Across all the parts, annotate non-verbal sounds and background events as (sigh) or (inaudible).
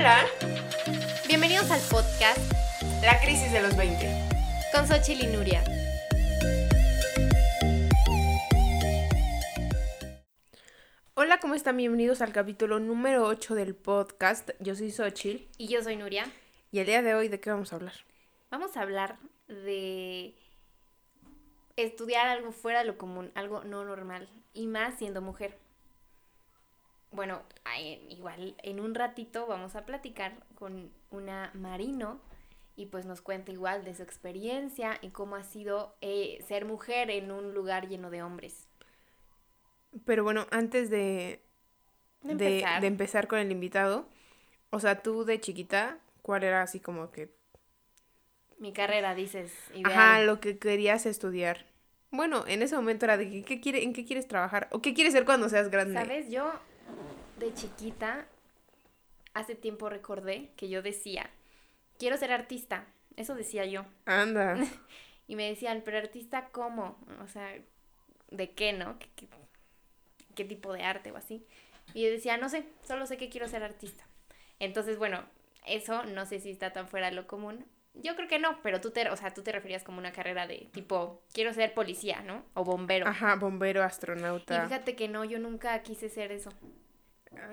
Hola, Bienvenidos al podcast la crisis de los 20. con Xochitl y Nuria. Hola, ¿cómo están? Bienvenidos al capítulo número 8 del podcast. Yo soy Xochitl Y yo soy Nuria. y el día de hoy, ¿de qué vamos a hablar? Vamos a hablar de estudiar algo fuera de lo común, algo no normal, y más siendo mujer. Bueno, igual en un ratito vamos a platicar con una marino y pues nos cuenta igual de su experiencia y cómo ha sido eh, ser mujer en un lugar lleno de hombres. Pero bueno, antes de, De de- empezar. de empezar con el invitado, o sea, tú de chiquita, ¿cuál era así como que... Mi carrera, dices, ideal. Ajá, lo que querías estudiar? Bueno, en ese momento era de que, ¿qué quiere, ¿en qué quieres trabajar? ¿O qué quieres ser cuando seas grande? ¿Sabes? Yo de chiquita, hace tiempo recordé que yo decía, quiero ser artista. Eso decía yo. Anda. (laughs) Y me decían, pero artista cómo? O sea, ¿de qué, no? ¿Qué, qué, qué tipo de arte o así? Y yo decía, no sé, solo sé que quiero ser artista. Entonces, bueno, eso no sé si está tan fuera de lo común. Yo creo que no, pero tú te, o sea, tú te referías como una carrera de tipo, quiero ser policía, ¿no? O bombero. Ajá, bombero, Y astronauta. fíjate que no, yo nunca quise ser eso.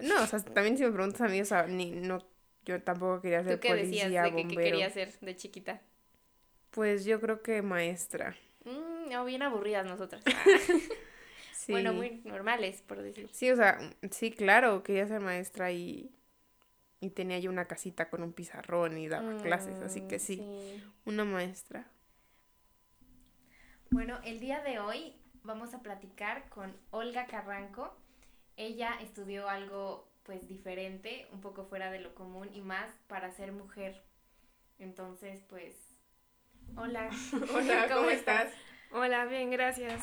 No, o sea, también si me preguntas a mí, o sea, ni, no, yo tampoco quería ser ¿Tú qué policía, decías de que, bombero. que querías ser de chiquita? Pues yo creo que maestra. Mm, no, bien aburridas nosotras. (laughs) Sí. Bueno, muy normales, por decirlo. Sí, o sea, sí, claro, quería ser maestra y, y tenía yo una casita con un pizarrón y daba clases, así que Mm, sí, una maestra. Bueno, el día de hoy vamos a platicar con Olga Carranco. Ella estudió algo pues diferente, un poco fuera de lo común y más para ser mujer. Entonces, pues, hola. (laughs) Hola, ¿cómo estás? Hola, bien, gracias.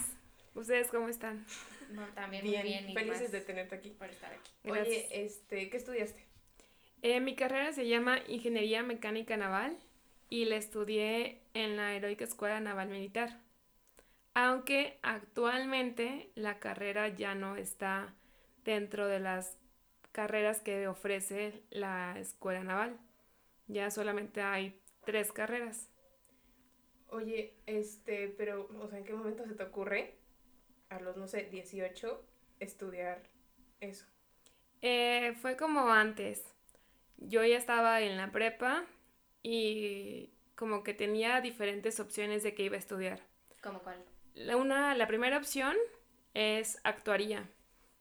¿Ustedes cómo están? No, también Bien, muy bien y felices más de tenerte aquí. por estar aquí. Gracias. Oye, este, ¿qué estudiaste? Eh, mi carrera se llama Ingeniería Mecánica Naval y la estudié en la Heroica Escuela Naval Militar. Aunque actualmente la carrera ya no está dentro de las carreras que ofrece la Escuela Naval. Ya solamente hay tres carreras. Oye, este, pero, o sea, ¿en qué momento se te ocurre a los, no sé, 18 estudiar eso? Eh, fue como antes. Yo ya estaba en la prepa y como que tenía diferentes opciones de qué iba a estudiar. ¿Cómo cuál? La, una, la primera opción es actuaría,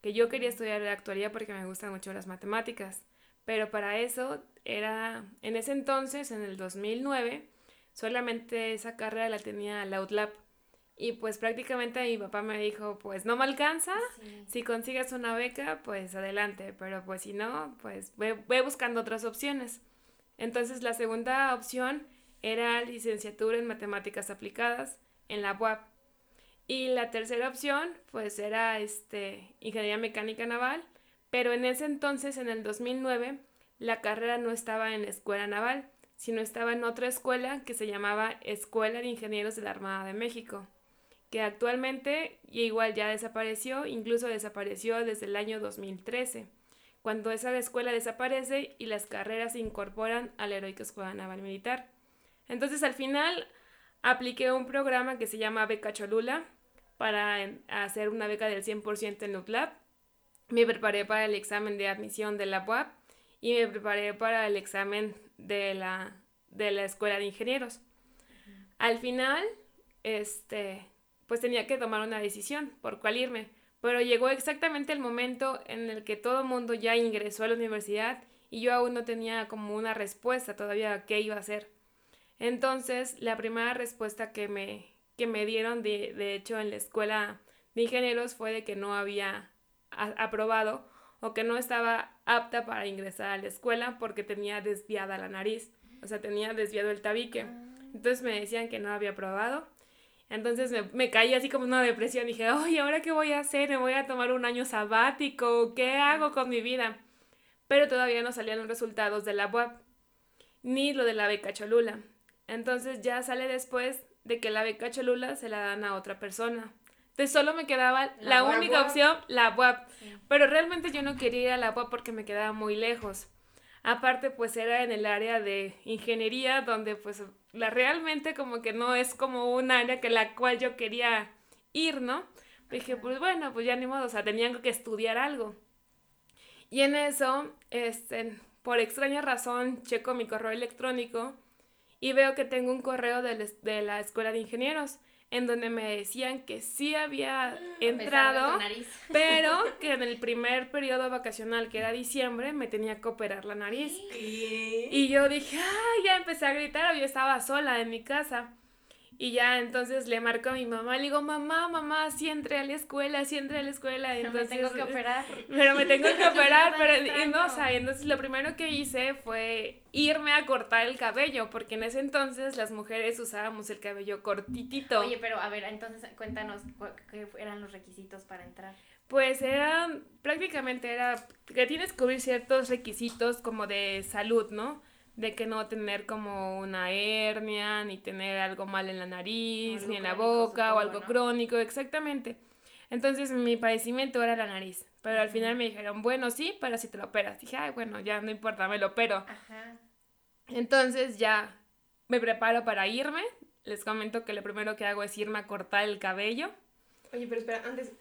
que yo quería estudiar actuaría porque me gustan mucho las matemáticas, pero para eso era, en ese entonces, en el 2009, solamente esa carrera la tenía la UTLAP. Y pues prácticamente mi papá me dijo, pues no me alcanza, Sí. si consigues una beca, pues adelante, pero pues si no, pues ve, ve buscando otras opciones. Entonces la segunda opción era licenciatura en matemáticas aplicadas en la UAP. Y la tercera opción, pues era este, ingeniería mecánica naval, pero en ese entonces, en el 2009, la carrera no estaba en la escuela naval, sino estaba en otra escuela que se llamaba Escuela de Ingenieros de la Armada de México que actualmente igual ya desapareció, incluso desapareció desde el año 2013, cuando esa escuela desaparece y las carreras se incorporan a la Heroica Escuela Naval Militar. Entonces al final apliqué un programa que se llama Beca Cholula para hacer una beca del 100% en UTLAB. Me preparé para el examen de admisión de la UAP y me preparé para el examen de la, de la Escuela de Ingenieros. Al final, este, pues tenía que tomar una decisión por cuál irme. Pero llegó exactamente el momento en el que todo el mundo ya ingresó a la universidad y yo aún no tenía como una respuesta todavía a qué iba a hacer. Entonces, la primera respuesta que me, que me dieron, de, de hecho, en la escuela de ingenieros fue de que no había a- aprobado o que no estaba apta para ingresar a la escuela porque tenía desviada la nariz, o sea, tenía desviado el tabique. Entonces me decían que no había aprobado. Entonces me, me caí así como una depresión. Dije, ay, ¿ahora qué voy a hacer? ¿Me voy a tomar un año sabático? ¿Qué hago con mi vida? Pero todavía no salían los resultados de la UAP, ni lo de la beca Cholula. Entonces ya sale después de que la beca Cholula se la dan a otra persona. Entonces solo me quedaba la, La única UAP. opción, la UAP. Sí. Pero realmente yo no quería ir a la UAP porque me quedaba muy lejos. Aparte, pues era en el área de ingeniería, donde pues la realmente como que no es como un área que la cual yo quería ir, ¿no? Dije, pues bueno, pues ya ni modo, o sea, tenían que estudiar algo. Y en eso, este, por extraña razón, checo mi correo electrónico y veo que tengo un correo de, de la Escuela de Ingenieros en donde me decían que sí había entrado, (laughs) pero que en el primer periodo vacacional, que era diciembre, me tenía que operar la nariz. Y yo dije, ay, ya empecé a gritar, yo estaba sola en mi casa. Y ya entonces le marco a mi mamá, le digo, mamá, mamá, sí entré a la escuela, sí entré a la escuela. Pero me tengo que operar. (laughs) Pero me tengo que operar, (laughs) pero no, o sea, entonces lo primero que hice fue irme a cortar el cabello, porque en ese entonces las mujeres usábamos el cabello cortitito. Oye, pero a ver, entonces cuéntanos qué eran los requisitos para entrar. Pues eran, prácticamente era que tienes que cubrir ciertos requisitos como de salud, ¿no? De que no tener como una hernia, ni tener algo mal en la nariz, ni en la boca, o algo crónico, exactamente. Entonces mi padecimiento era la nariz, pero al final me dijeron, bueno, sí, pero si te lo operas. Dije, ay, bueno, ya no importa, me lo opero. Ajá. Entonces ya me preparo para irme. Les comento que lo primero que hago es irme a cortar el cabello. Oye, pero espera, antes,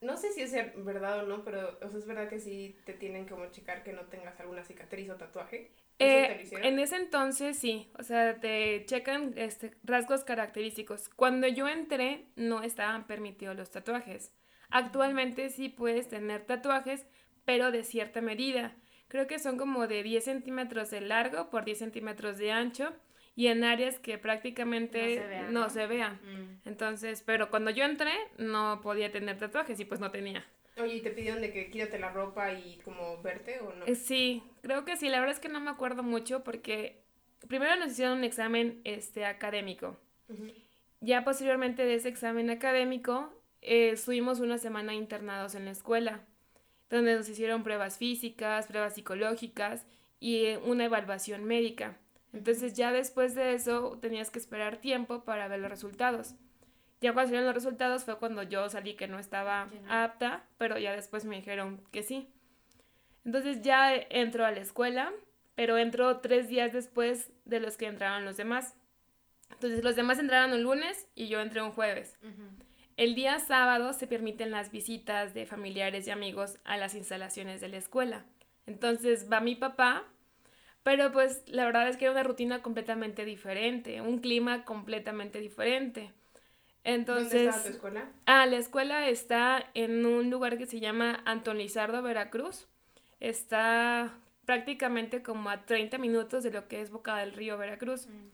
no sé si es verdad o no, pero o sea, es verdad que sí te tienen como checar que no tengas alguna cicatriz o tatuaje. Eh, en ese entonces sí, o sea, te checan este, rasgos característicos. Cuando yo entré no estaban permitidos los tatuajes. Actualmente sí puedes tener tatuajes, pero de cierta medida. Creo que son como de 10 centímetros de largo por 10 centímetros de ancho y en áreas que prácticamente no se vean. Mm. Entonces, pero cuando yo entré no podía tener tatuajes y pues no tenía. Oye, ¿y te pidieron de que quítate la ropa y como verte o no? Eh, sí, creo que sí. La verdad es que no me acuerdo mucho porque primero nos hicieron un examen este, académico. Ya posteriormente de ese examen académico, eh, estuvimos una semana internados en la escuela, donde nos hicieron pruebas físicas, pruebas psicológicas y eh, una evaluación médica. Entonces ya después de eso tenías que esperar tiempo para ver los resultados. Ya cuando salieron los resultados fue cuando yo salí que no estaba apta, pero ya después me dijeron que sí. Entonces ya entro a la escuela, pero entro tres días después de los que entraron los demás. Entonces los demás entraron un lunes y yo entré un jueves. El día sábado se permiten las visitas de familiares y amigos a las instalaciones de la escuela. Entonces va mi papá, pero pues la verdad es que era una rutina completamente diferente, un clima completamente diferente. Entonces, ¿Dónde está tu escuela? Ah, la escuela está en un lugar que se llama Antonizardo, Veracruz. Está prácticamente como a 30 minutos de lo que es Boca del Río, Veracruz. Mm,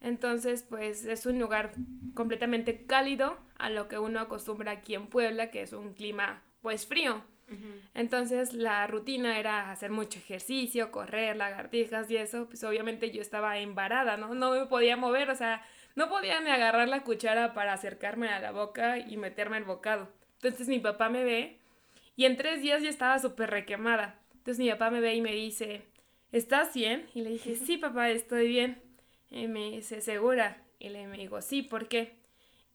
Entonces, pues es un lugar completamente cálido a lo que uno acostumbra aquí en Puebla, que es un clima pues frío. Entonces la rutina era hacer mucho ejercicio, correr, lagartijas y eso, pues obviamente yo estaba embarada, ¿no? No me podía mover, o sea, no podía ni agarrar la cuchara para acercarme a la boca y meterme el bocado. Entonces mi papá me ve y en tres días ya estaba súper requemada. Entonces mi papá me ve y me dice, ¿estás bien? Y le dije, sí, papá, estoy bien. Y me dice, ¿segura? Y le digo, sí, ¿por qué?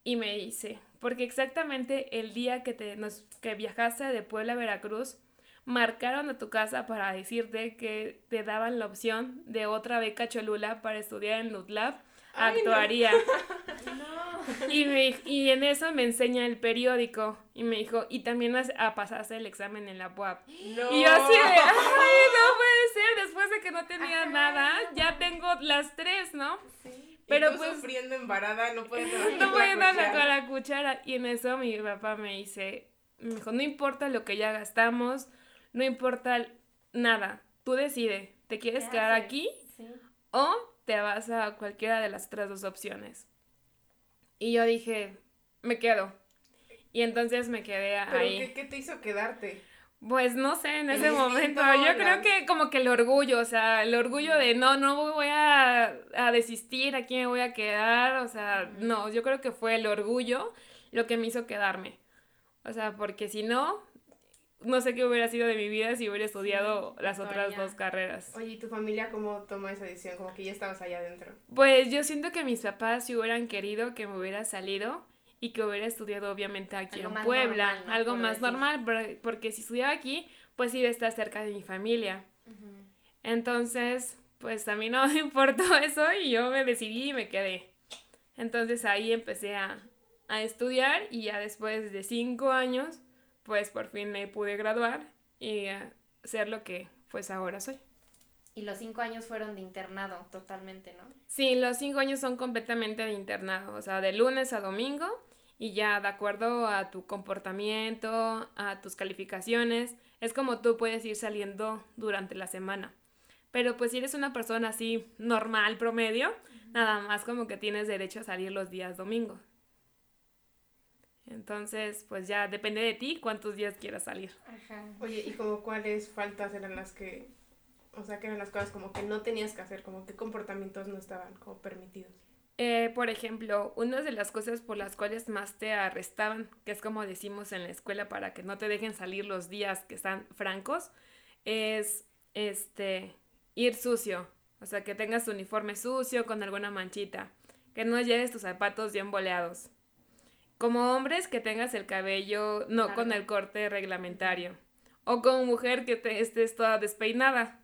Y me dice, porque exactamente el día que, te, nos, que viajaste de Puebla a Veracruz, marcaron a tu casa para decirte que te daban la opción de otra beca Cholula para estudiar en Lutlab actuaría. Y, me, y en eso me enseña el periódico y me dijo, y también a, pasarse el examen en la UAP. Y yo así de, ay, no puede ser, después de que no tenía nada, ya tengo las tres, ¿no? Sí. Pero pues sufriendo embarada, no puede (laughs) No puede nada con la cuchara. Y en eso mi papá me dice, me dijo, no importa lo que ya gastamos, no importa nada, tú decide, ¿te quieres quedar aquí? Sí. O te vas a cualquiera de las otras dos opciones. Y yo dije, me quedo. Y entonces me quedé ahí. ¿Qué, qué te hizo quedarte? Pues no sé, en ese momento. Yo creo que como que el orgullo, o sea, el orgullo de no, no voy a, a desistir, aquí me voy a quedar, o sea, no, yo creo que fue el orgullo lo que me hizo quedarme. O sea, porque si no, no sé qué hubiera sido de mi vida si hubiera estudiado las otras dos carreras. Oye, ¿y tu familia cómo toma esa decisión? Como que ya estabas allá adentro. Pues yo siento que mis papás si hubieran querido que me hubiera salido y que hubiera estudiado obviamente aquí en Puebla, algo más normal, porque si estudiaba aquí, pues iba a estar cerca de mi familia. Entonces, pues a mí no (laughs) me importó eso y yo me decidí y me quedé. Entonces ahí empecé a, a estudiar y ya después de cinco años, pues por fin me pude graduar y a ser lo que pues ahora soy. Y los cinco años fueron de internado totalmente, ¿no? Sí, los cinco años son completamente de internado, o sea, de lunes a domingo y ya de acuerdo a tu comportamiento, a tus calificaciones, es como tú puedes ir saliendo durante la semana. Pero pues si eres una persona así normal, promedio, nada más como que tienes derecho a salir los días domingos. Entonces, pues ya depende de ti cuántos días quieras salir. Ajá. Oye, ¿y como cuáles faltas eran las que, o sea, que eran las cosas como que no tenías que hacer, como qué comportamientos no estaban como permitidos? Eh, por ejemplo, una de las cosas por las cuales más te arrestaban, que es como decimos en la escuela para que no te dejen salir los días que están francos, es este ir sucio. O sea, que tengas tu uniforme sucio con alguna manchita. Que no lleves tus zapatos bien boleados. Como hombres, que tengas el cabello no con el corte reglamentario. O como mujer, que te estés toda despeinada.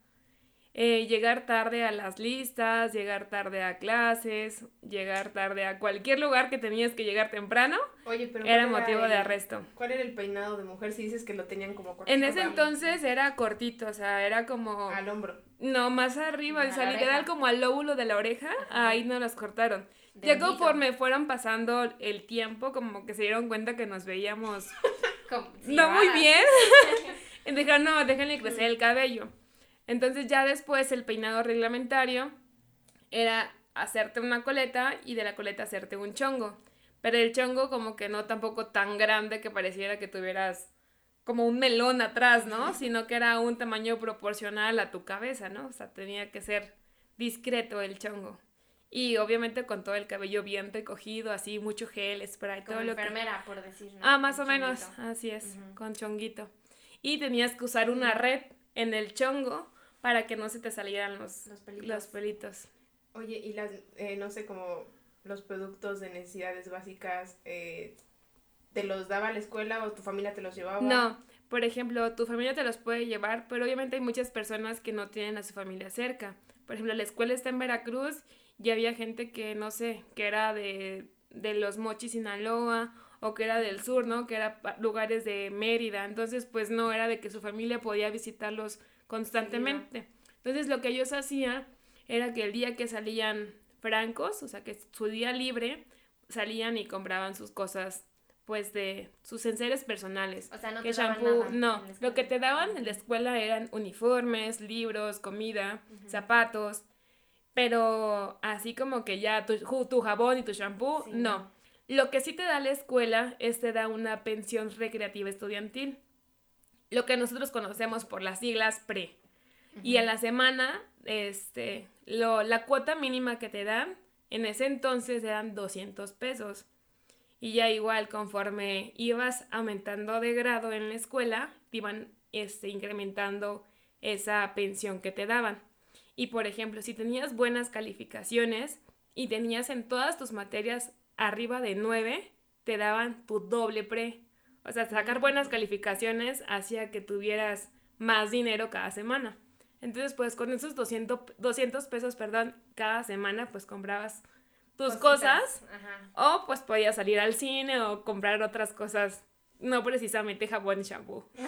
Eh, llegar tarde a las listas, llegar tarde a clases, llegar tarde a cualquier lugar que tenías que llegar temprano, Oye, pero era ¿cuál motivo de arresto. ¿Cuál era el peinado de mujer si dices que lo tenían como corto? En ese entonces era cortito, o sea, era como... Al hombro. No, más arriba, o sea, literal como al lóbulo de la oreja, ahí nos las cortaron. De Ya conforme fueron pasando el tiempo, como que se dieron cuenta que nos veíamos (laughs) Como- sí, no muy bien. (laughs) Y Dijeron, no, déjenle crecer el cabello. Entonces ya después el peinado reglamentario era hacerte una coleta y de la coleta hacerte un chongo. Pero el chongo como que no tampoco tan grande que pareciera que tuvieras como un melón atrás, ¿no? Sino que era un tamaño proporcional a tu cabeza, ¿no? O sea, tenía que ser discreto el chongo. Y obviamente con todo el cabello bien recogido, así, mucho gel, spray, Como todo lo que... enfermera, por decir, ¿no? Ah, más o Un menos, chonguito. así es, Ujú. con chonguito. Y tenías que usar una red en el chongo para que no se te salieran los, Los pelitos. los pelitos. Oye, y las, eh, no sé, como los productos de necesidades básicas, eh, ¿te los daba la escuela o tu familia te los llevaba? No, por ejemplo, tu familia te los puede llevar, pero obviamente hay muchas personas que no tienen a su familia cerca. Por ejemplo, la escuela está en Veracruz y había gente que, no sé, que era de, de los Mochis, Sinaloa, o que era del sur, ¿no? Que era lugares de Mérida. Entonces, pues no era de que su familia podía visitarlos constantemente. Entonces, lo que ellos hacían era que el día que salían francos, o sea, que su día libre, salían y compraban sus cosas, pues de sus enseres personales. O sea, no que te daban nada no, lo que te daban en la escuela eran uniformes, libros, comida, zapatos, pero así como que ya tu, tu jabón y tu shampoo, Sí, no. Lo que sí te da la escuela es te da una pensión recreativa estudiantil, lo que nosotros conocemos por las siglas PRE. Y a la semana, este, lo, la cuota mínima que te dan, en ese entonces eran 200 pesos. Y ya igual, conforme ibas aumentando de grado en la escuela, te iban este, incrementando esa pensión que te daban. Y por ejemplo, si tenías buenas calificaciones y tenías en todas tus materias arriba de 9, te daban tu doble pre. O sea, sacar buenas calificaciones hacía que tuvieras más dinero cada semana. Entonces, pues con esos 200, 200 pesos, perdón, cada semana, pues comprabas tus Cositas, cosas Ajá. o pues podías salir al cine o comprar otras cosas, no precisamente jabón y shampoo. (laughs)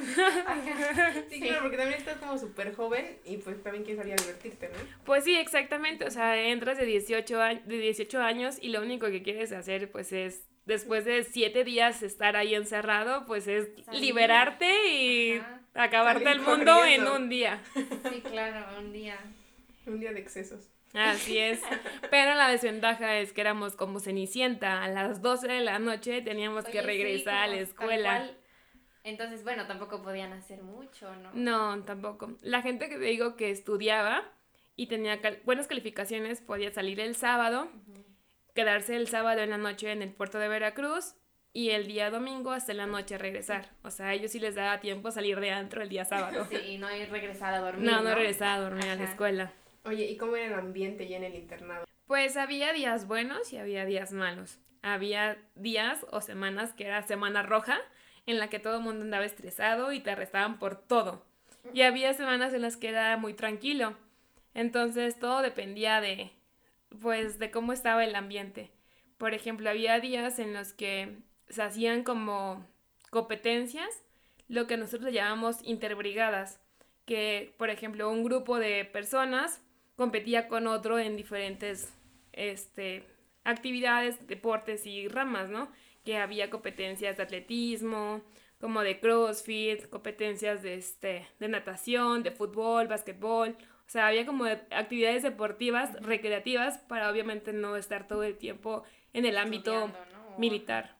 Sí, claro, porque también estás como súper joven y pues también quieres salir a divertirte, ¿no? Pues sí, exactamente, o sea, entras de 18, a- de 18 años y lo único que quieres hacer pues es, después de 7 días estar ahí encerrado, pues es Salir. liberarte y Ajá. acabarte Salir el mundo corriendo. en un día. (laughs) Sí, claro, un día. Un día de excesos. Así es. Pero la desventaja es que éramos como Cenicienta. A las 12 de la noche teníamos que sí, regresar a la escuela. Entonces, bueno, tampoco podían hacer mucho, ¿no? No, tampoco. La gente que te digo que estudiaba y tenía cal- buenas calificaciones podía salir el sábado, quedarse el sábado en la noche en el puerto de Veracruz y el día domingo hasta la noche regresar. O sea, a ellos sí les daba tiempo salir de antro el día sábado. (laughs) Sí, y no ir regresar a dormir. No, no regresaba a dormir a la escuela. Oye, ¿y cómo era el ambiente ya en el internado? Pues había días buenos y había días malos. Había días o semanas que era semana roja, en la que todo el mundo andaba estresado y te arrestaban por todo. y había semanas en las que era muy tranquilo. Entonces todo dependía de, pues, de cómo estaba el ambiente. Por ejemplo, había días en los que se hacían como competencias, lo que nosotros llamamos interbrigadas, que, por ejemplo, un grupo de personas competía con otro en diferentes este, actividades, deportes y ramas, ¿no? Que había competencias de atletismo, como de CrossFit, competencias de, este, de natación, de fútbol, básquetbol. O sea, había como actividades deportivas, recreativas, para obviamente no estar todo el tiempo en el ámbito militar.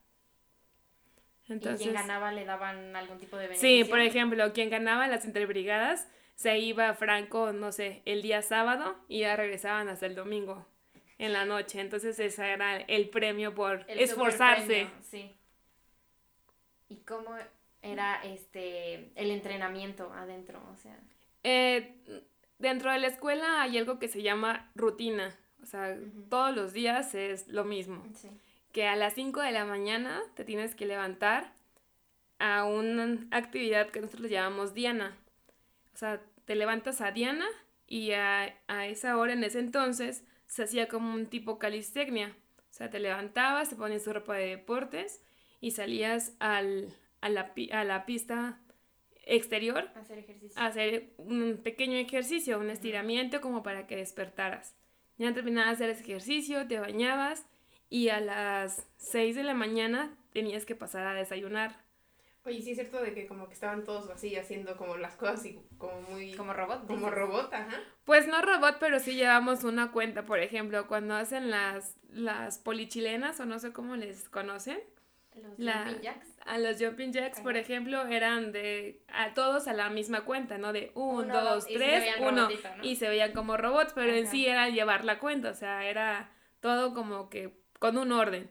Entonces, ¿Y quien ganaba le daban algún tipo de beneficio? Sí, por ejemplo, quien ganaba las interbrigadas se iba Franco, no sé, el día sábado y ya regresaban hasta el domingo en la noche. Entonces ese era el premio por esforzarse. sí. ¿Y cómo era este el entrenamiento adentro? O sea. Eh, dentro de la escuela hay algo que se llama rutina. O sea, todos los días es lo mismo. Que a las 5 de la mañana te tienes que levantar a una actividad que nosotros llamamos Diana. O sea, te levantas a Diana y a, a esa hora, en ese entonces, se hacía como un tipo calistecnia. O sea, te levantabas, te ponías tu ropa de deportes y salías al, a, la, a la pista exterior a hacer, ejercicio. hacer un pequeño ejercicio, un estiramiento como para que despertaras. Ya terminabas de hacer ese ejercicio, te bañabas y a las 6 de la mañana tenías que pasar a desayunar. Oye, sí es cierto de que como que estaban todos así haciendo como las cosas y como muy... Como robot. Como robot, ajá. Pues no robot, pero sí llevamos una cuenta, por ejemplo, cuando hacen las, las polichilenas o no sé cómo les conocen. Los jumping jacks. A los jumping jacks, por ejemplo, eran de a todos a la misma cuenta, ¿no? De un, dos, tres, uno. Y se veían como robots, pero en sí era llevar la cuenta, o sea, era todo como que con un orden.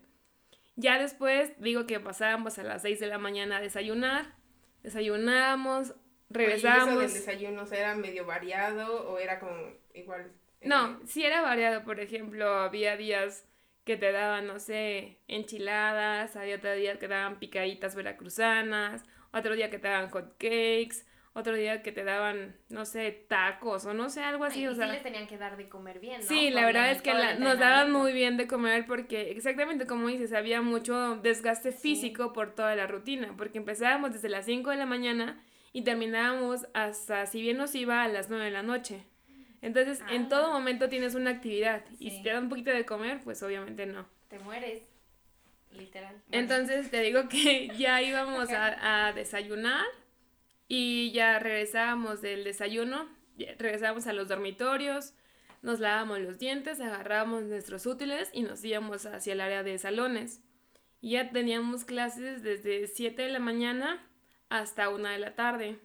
Ya después digo que pasábamos a las 6 de la mañana a desayunar, desayunábamos, regresábamos. ¿Y desayuno era medio variado o era como igual? No, sí era variado, por ejemplo, había días que te daban, no sé, enchiladas, había otro día que te daban picaditas veracruzanas, otro día que te daban hot cakes, otro día que te daban, no sé, tacos o no sé, algo así, o sea. Sí les tenían que dar de comer bien, ¿no? Sí, la verdad es que nos daban muy bien de comer porque exactamente como dices, había mucho desgaste físico por toda la rutina, porque empezábamos desde las 5 de la mañana y terminábamos hasta, si bien nos iba, a las 9 de la noche. Entonces, en ah. todo momento tienes una actividad y si te dan un poquito de comer, pues obviamente no. Te mueres. Literal. Entonces te digo que (laughs) ya íbamos (laughs) a, a desayunar y ya regresábamos del desayuno, regresábamos a los dormitorios, nos lavábamos los dientes, agarrábamos nuestros útiles y nos íbamos hacia el área de salones. Y ya teníamos clases desde 7 de la mañana hasta 1 de la tarde.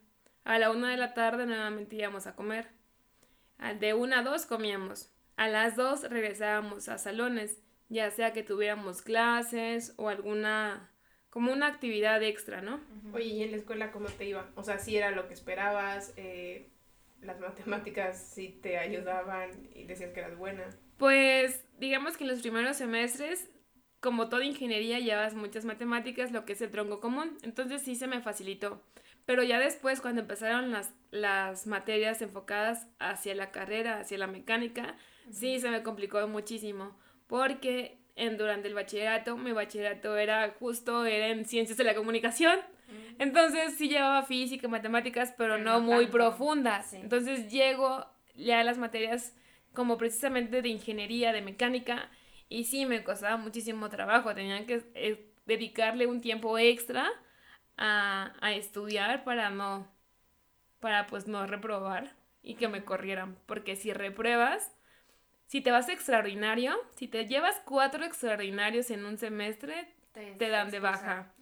A la 1 de la tarde nuevamente íbamos a comer. De 1 a 2 comíamos. A las 2 regresábamos a salones, ya sea que tuviéramos clases o alguna como una actividad extra, ¿no? Oye, ¿y en la escuela cómo te iba? O sea, si era lo que esperabas, eh, las matemáticas sí te ayudaban y decías que eras buena. Pues digamos que en los primeros semestres, como toda ingeniería, llevas muchas matemáticas, lo que es el tronco común, entonces sí se me facilitó. Pero ya después, cuando empezaron las, las materias enfocadas hacia la carrera, hacia la mecánica, sí se me complicó muchísimo, porque en, durante el bachillerato. Mi bachillerato era justo, era en ciencias de la comunicación. Entonces sí llevaba física, matemáticas, pero, no, muy profundas. Entonces llego ya a las materias como precisamente de ingeniería, de mecánica, y sí me costaba muchísimo trabajo. Tenía que eh, dedicarle un tiempo extra a, a estudiar para no, para pues no reprobar y que me corrieran. Porque si repruebas, si te vas extraordinario, si te llevas cuatro extraordinarios en un semestre, te, dan de baja.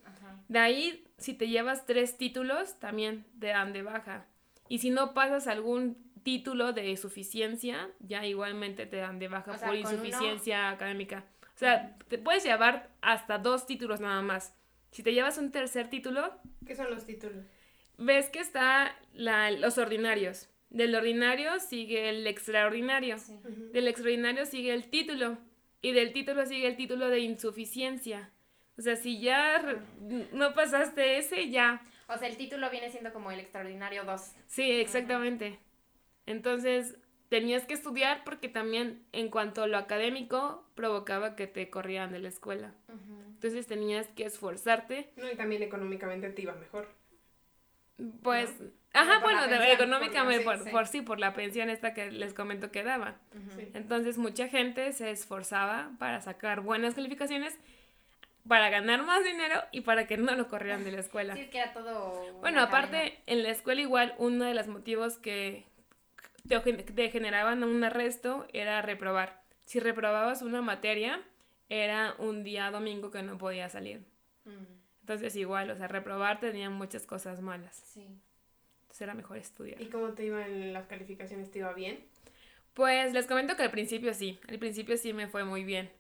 De ahí, si te llevas tres títulos, también te dan de baja. Y si no pasas algún título de suficiencia, ya igualmente te dan de baja por insuficiencia académica. O sea, te puedes llevar hasta dos títulos nada más. Si te llevas un tercer título... ¿Qué son los títulos? Ves que está la, los ordinarios. Del ordinario sigue el extraordinario. Del extraordinario sigue el título. Y del título sigue el título de insuficiencia. O sea, si ya no pasaste ese, ya O sea, el título viene siendo como el extraordinario 2. Sí, exactamente. Entonces, tenías que estudiar porque también en cuanto a lo académico provocaba que te corrieran de la escuela. Entonces tenías que esforzarte. No, y también económicamente te iba mejor. Pues, ¿No? Ajá, bueno, económicamente, por por, la- por, sí. sí, por la pensión esta que les comento que daba. Sí. Entonces mucha gente se esforzaba para sacar buenas calificaciones, para ganar más dinero y para que no lo corrieran de la escuela. (laughs) Sí, es que era todo. Bueno, aparte, cadena. en la escuela igual uno de los motivos que te, te generaban un arresto era reprobar. Si reprobabas una materia, era un día domingo que no podía salir. Entonces igual, o sea, reprobar tenía muchas cosas malas. sí. Entonces era mejor estudiar. ¿Y cómo te iban las calificaciones? ¿Te iba bien? Pues les comento que al principio sí, al principio sí me fue muy bien.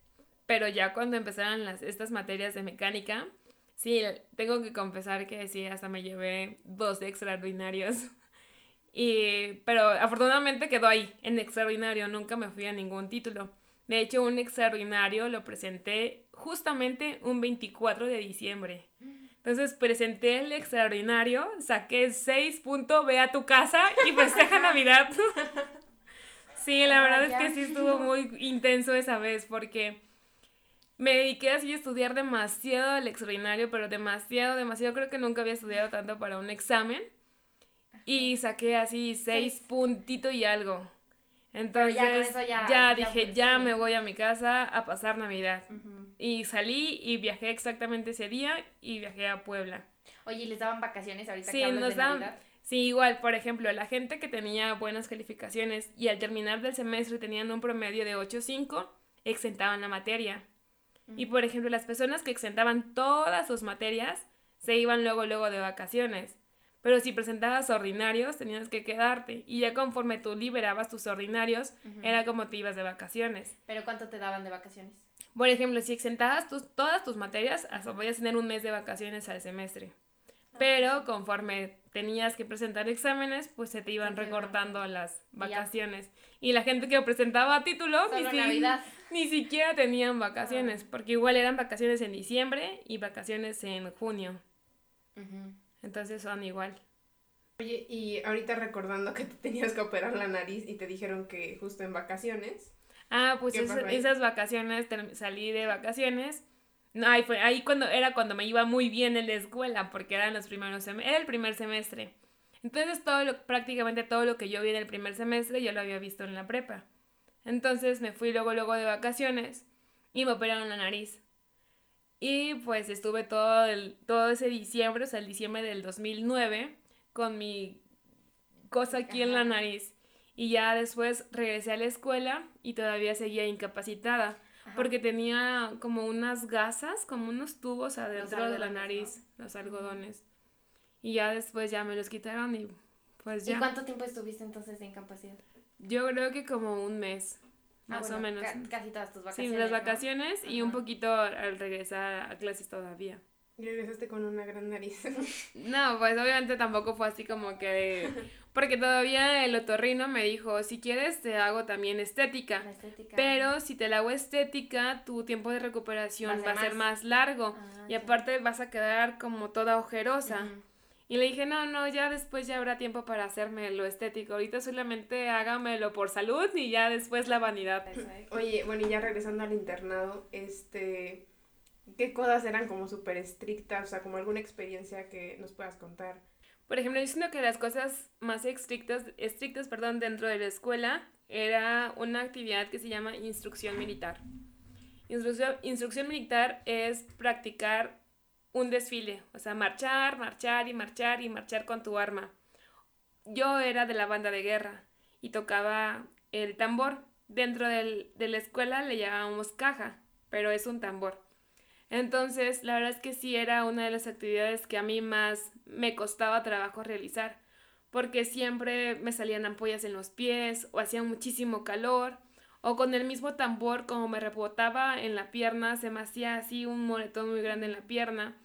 Pero ya cuando empezaron las, estas materias de mecánica, sí, tengo que confesar que sí, hasta me llevé dos extraordinarios. (laughs) Y, pero afortunadamente quedó ahí, en extraordinario, nunca me fui a ningún título. De hecho, un extraordinario lo presenté justamente un 24 de diciembre. Entonces presenté el extraordinario, saqué 6 puntos, ve a tu casa y festeja Navidad. (laughs) Sí, la verdad es que sí estuvo muy intenso esa vez porque me dediqué así a estudiar demasiado el extraordinario, pero demasiado, demasiado. Creo que nunca había estudiado tanto para un examen y saqué así seis Seis. puntitos y algo. Entonces ya con eso ya- ya dije, ya me voy a mi casa a pasar Navidad. Y salí y viajé exactamente ese día y viajé a Puebla. Oye, ¿y les daban vacaciones ahorita Sí, que hablas nos de daban- Navidad? Sí, igual, por ejemplo, la gente que tenía buenas calificaciones y al terminar del semestre tenían un promedio de 8.5, exentaban la materia. Y por ejemplo, las personas que exentaban todas sus materias se iban luego, luego de vacaciones. Pero si presentabas ordinarios, tenías que quedarte. Y ya conforme tú liberabas tus ordinarios, era como te ibas de vacaciones. ¿Pero cuánto te daban de vacaciones? Por ejemplo, si exentabas tus, todas tus materias, hasta podías tener un mes de vacaciones al semestre. Pero conforme tenías que presentar exámenes, pues se te iban recortando las vacaciones. Y la gente que presentaba títulos ni, si- (laughs) ni siquiera tenían vacaciones, porque igual eran vacaciones en diciembre y vacaciones en junio. Entonces son igual. Oye, y ahorita recordando que te tenías que operar la nariz y te dijeron que justo en vacaciones. Ah, pues ¿Qué esa- pasó ahí? esas vacaciones, salí de vacaciones. No, ahí fue, ahí cuando era cuando me iba muy bien en la escuela, porque eran los primeros era el primer semestre. Entonces todo lo, prácticamente todo lo que yo vi en el primer semestre ya lo había visto en la prepa. Entonces me fui luego luego de vacaciones y me operaron la nariz. Y pues estuve todo el, todo ese diciembre, o sea, el diciembre del 2009, con mi cosa aquí en la nariz. Y ya después regresé a la escuela y todavía seguía incapacitada. Ajá. Porque tenía como unas gasas, como unos tubos adentro de la nariz, los algodones. Y ya después ya me los quitaron y pues ¿Y ya. cuánto tiempo estuviste entonces de incapacidad? Yo creo que como un mes, Ah, más bueno, o menos. ca- casi todas tus Sí, vacaciones. las ¿no? vacaciones y un poquito al regresar a clases todavía. Y regresaste con una gran nariz. (laughs) No, pues obviamente tampoco fue así como que... Porque todavía el otorrino me dijo, si quieres te hago también estética. La estética. Pero si te la hago estética, tu tiempo de recuperación Va a ser más. largo. Ah, Y aparte vas a quedar como toda ojerosa. Ujú. Y le dije, no, no, ya después ya habrá tiempo para hacerme lo estético. Ahorita solamente hágamelo por salud y ya después la vanidad. (laughs) Oye, bueno, y ya regresando al internado, este, ¿qué cosas eran como súper estrictas? O sea, como alguna experiencia que nos puedas contar. Por ejemplo, yo siento que las cosas más estrictas, estrictas perdón, dentro de la escuela era una actividad que se llama instrucción militar. Instrucción, instrucción militar es practicar un desfile, o sea, marchar, marchar y marchar y marchar con tu arma. Yo era de la banda de guerra y tocaba el tambor. Dentro del- de la escuela le llamábamos caja, pero es un tambor. Entonces, la verdad es que sí era una de las actividades que a mí más me costaba trabajo realizar, porque siempre me salían ampollas en los pies o hacía muchísimo calor, o con el mismo tambor como me rebotaba en la pierna, se me hacía así un moretón muy grande en la pierna.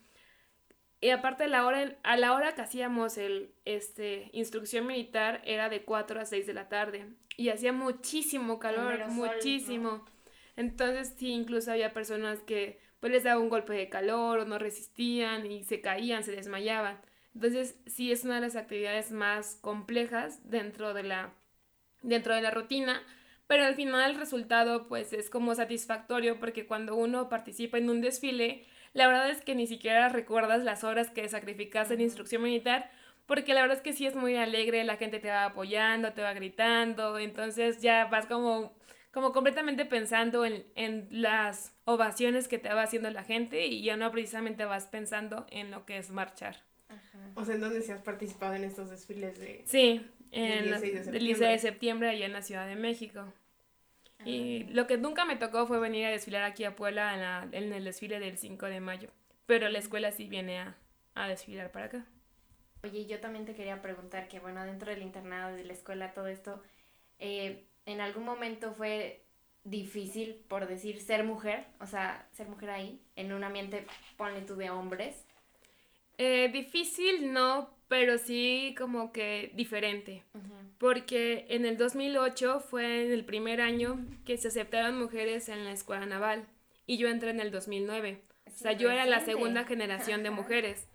Y aparte la hora, a la hora que hacíamos el este instrucción militar era de 4 a 6 de la tarde y hacía muchísimo calor, mero sol, ¿no? muchísimo. Entonces sí, incluso había personas que pues les daba un golpe de calor o no resistían y se caían, se desmayaban. Entonces, sí es una de las actividades más complejas dentro de la, dentro de la rutina, pero al final el resultado pues es como satisfactorio porque cuando uno participa en un desfile, la verdad es que ni siquiera recuerdas las horas que sacrificaste en instrucción militar, porque la verdad es que sí es muy alegre, la gente te va apoyando, te va gritando, entonces ya vas como, como completamente pensando en, en las ovaciones que te va haciendo la gente y ya no precisamente vas pensando en lo que es marchar. O sea, ¿en dónde se has participado en estos desfiles de...? Sí, en el 16 de septiembre allá en la Ciudad de México. Y lo que nunca me tocó fue venir a desfilar aquí a Puebla en, la, en el desfile del 5 de mayo. Pero la escuela sí viene a, a desfilar para acá. Oye, yo también te quería preguntar que, bueno, dentro del internado, de la escuela, todo esto, eh, ¿en algún momento fue difícil, por decir, ser mujer? O sea, ser mujer ahí, en un ambiente, ponle tú, de hombres. Eh, difícil no, pero sí como que diferente. Porque en el 2008 fue en el primer año que se aceptaron mujeres en la escuela naval y yo entré en el 2009. o sea, yo era la segunda generación de (laughs) mujeres.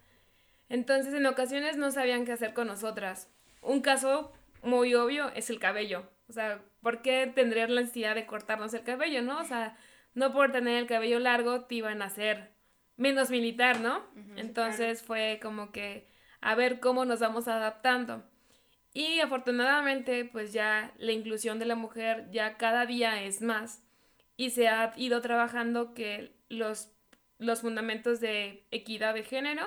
Entonces, en ocasiones no sabían qué hacer con nosotras. Un caso muy obvio es el cabello. O sea, ¿por qué tendrías la necesidad de cortarnos el cabello, no? O sea, no por tener el cabello largo te iban a hacer menos militar, ¿no? Entonces fue como que a ver cómo nos vamos adaptando. Y afortunadamente, pues ya la inclusión de la mujer ya cada día es más y se ha ido trabajando que los, los fundamentos de equidad de género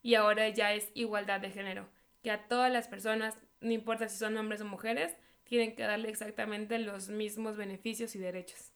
y ahora ya es igualdad de género, que a todas las personas, no importa si son hombres o mujeres, tienen que darle exactamente los mismos beneficios y derechos.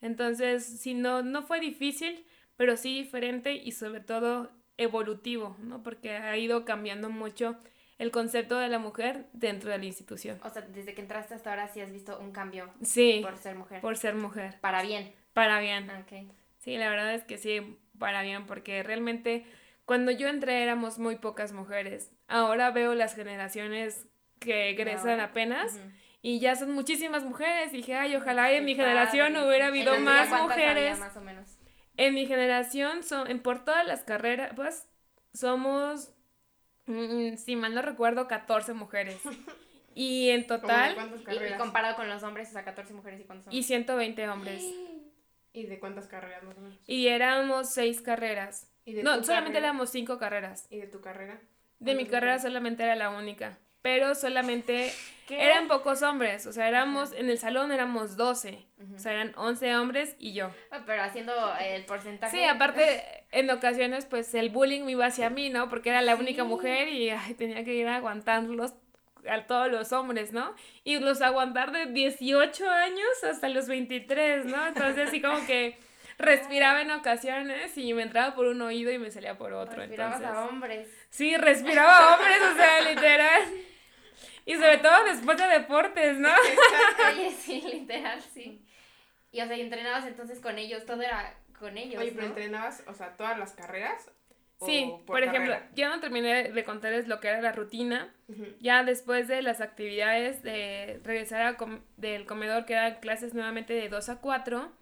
Entonces, si no, no fue difícil, pero sí diferente y sobre todo evolutivo, ¿no? Porque ha ido cambiando mucho el concepto de la mujer dentro de la institución. O sea, desde que entraste hasta ahora sí has visto un cambio. Sí. Por ser mujer. Por ser mujer. Para bien. Para bien. Okay. Sí, la verdad es que sí, para bien, porque realmente cuando yo entré éramos muy pocas mujeres. Ahora veo las generaciones que egresan apenas. Y ya son muchísimas mujeres. Y dije, ay, ojalá en mi generación hubiera habido más mujeres. más o menos? En mi generación, son, en, por todas las carreras, pues somos, mm, si mal no recuerdo, 14 mujeres. (laughs) Y en total... Y, comparado con los hombres, o sea, 14 mujeres y cuántos hombres. Y 120 hombres. (gasps) ¿Y de cuántas carreras más o menos? Y éramos seis carreras. no, solamente éramos cinco carreras. ¿Y de tu carrera? De mi carrera solamente era la única pero solamente eran pocos hombres, o sea, éramos, en el salón éramos 12, o sea, eran 11 hombres y yo. Ah, pero haciendo el porcentaje. Sí, aparte, en ocasiones, pues el bullying me iba hacia mí, ¿no? Porque era la única mujer y tenía que ir aguantándolos a todos los hombres, ¿no? Y los aguantar de 18 años hasta los 23, ¿no? Entonces, así como que (laughs) respiraba en ocasiones y me entraba por un oído y me salía por otro. Respirabas a hombres. Sí, respiraba a hombres, o sea, (laughs) literal. Y sobre todo después de deportes, ¿no? (laughs) Oye, sí, literal, sí. Y o sea, y entrenabas entonces con ellos, todo era con ellos. Oye, pero entrenabas, o sea, todas las carreras. Sí, por, ejemplo, ya no terminé de contarles lo que era la rutina. Ya después de las actividades de regresar del comedor, que eran clases nuevamente de 2 a 4,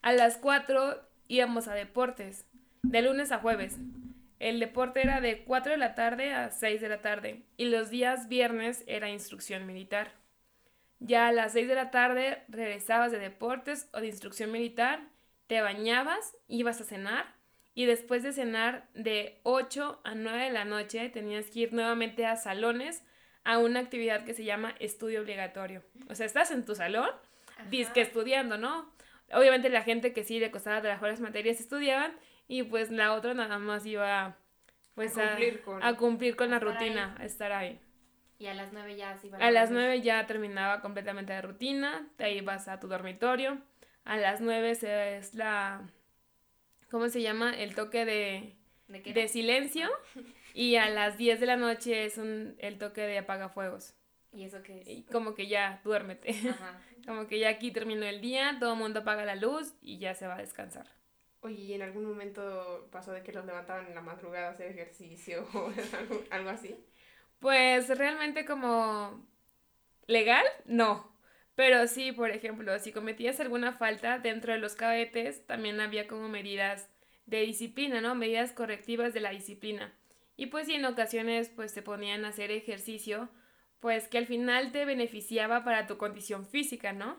a las 4 íbamos a deportes, de lunes a jueves. El deporte era de 4 de la tarde a 6 de la tarde y los días viernes era instrucción militar. Ya a las 6 de la tarde regresabas de deportes o de instrucción militar, te bañabas, ibas a cenar y después de cenar de 8 a 9 de la noche tenías que ir nuevamente a salones a una actividad que se llama estudio obligatorio. O sea, estás en tu salón, que estudiando, ¿no? Obviamente la gente que sí le costaba trabajar las materias estudiaban y pues la otra nada más iba pues a cumplir con, a cumplir con la rutina, a estar ahí. Y a las nueve ya se A las nueve ya terminaba completamente la rutina, te ibas a tu dormitorio. A las nueve es la, ¿cómo se llama? El toque de, ¿De, silencio. (laughs) y a las diez de la noche es un, el toque de apagafuegos. ¿Y eso qué es? como que ya, duérmete. (laughs) como que ya aquí terminó el día, todo el mundo apaga la luz y ya se va a descansar. Oye, ¿y en algún momento pasó de que los levantaban en la madrugada a hacer ejercicio (laughs) o algo, así? Pues realmente como legal, no. Pero sí, por ejemplo, si cometías alguna falta dentro de los cadetes, también había como medidas de disciplina, ¿no? Medidas correctivas de la disciplina. Y pues sí, en ocasiones pues te ponían a hacer ejercicio, pues que al final te beneficiaba para tu condición física, ¿no?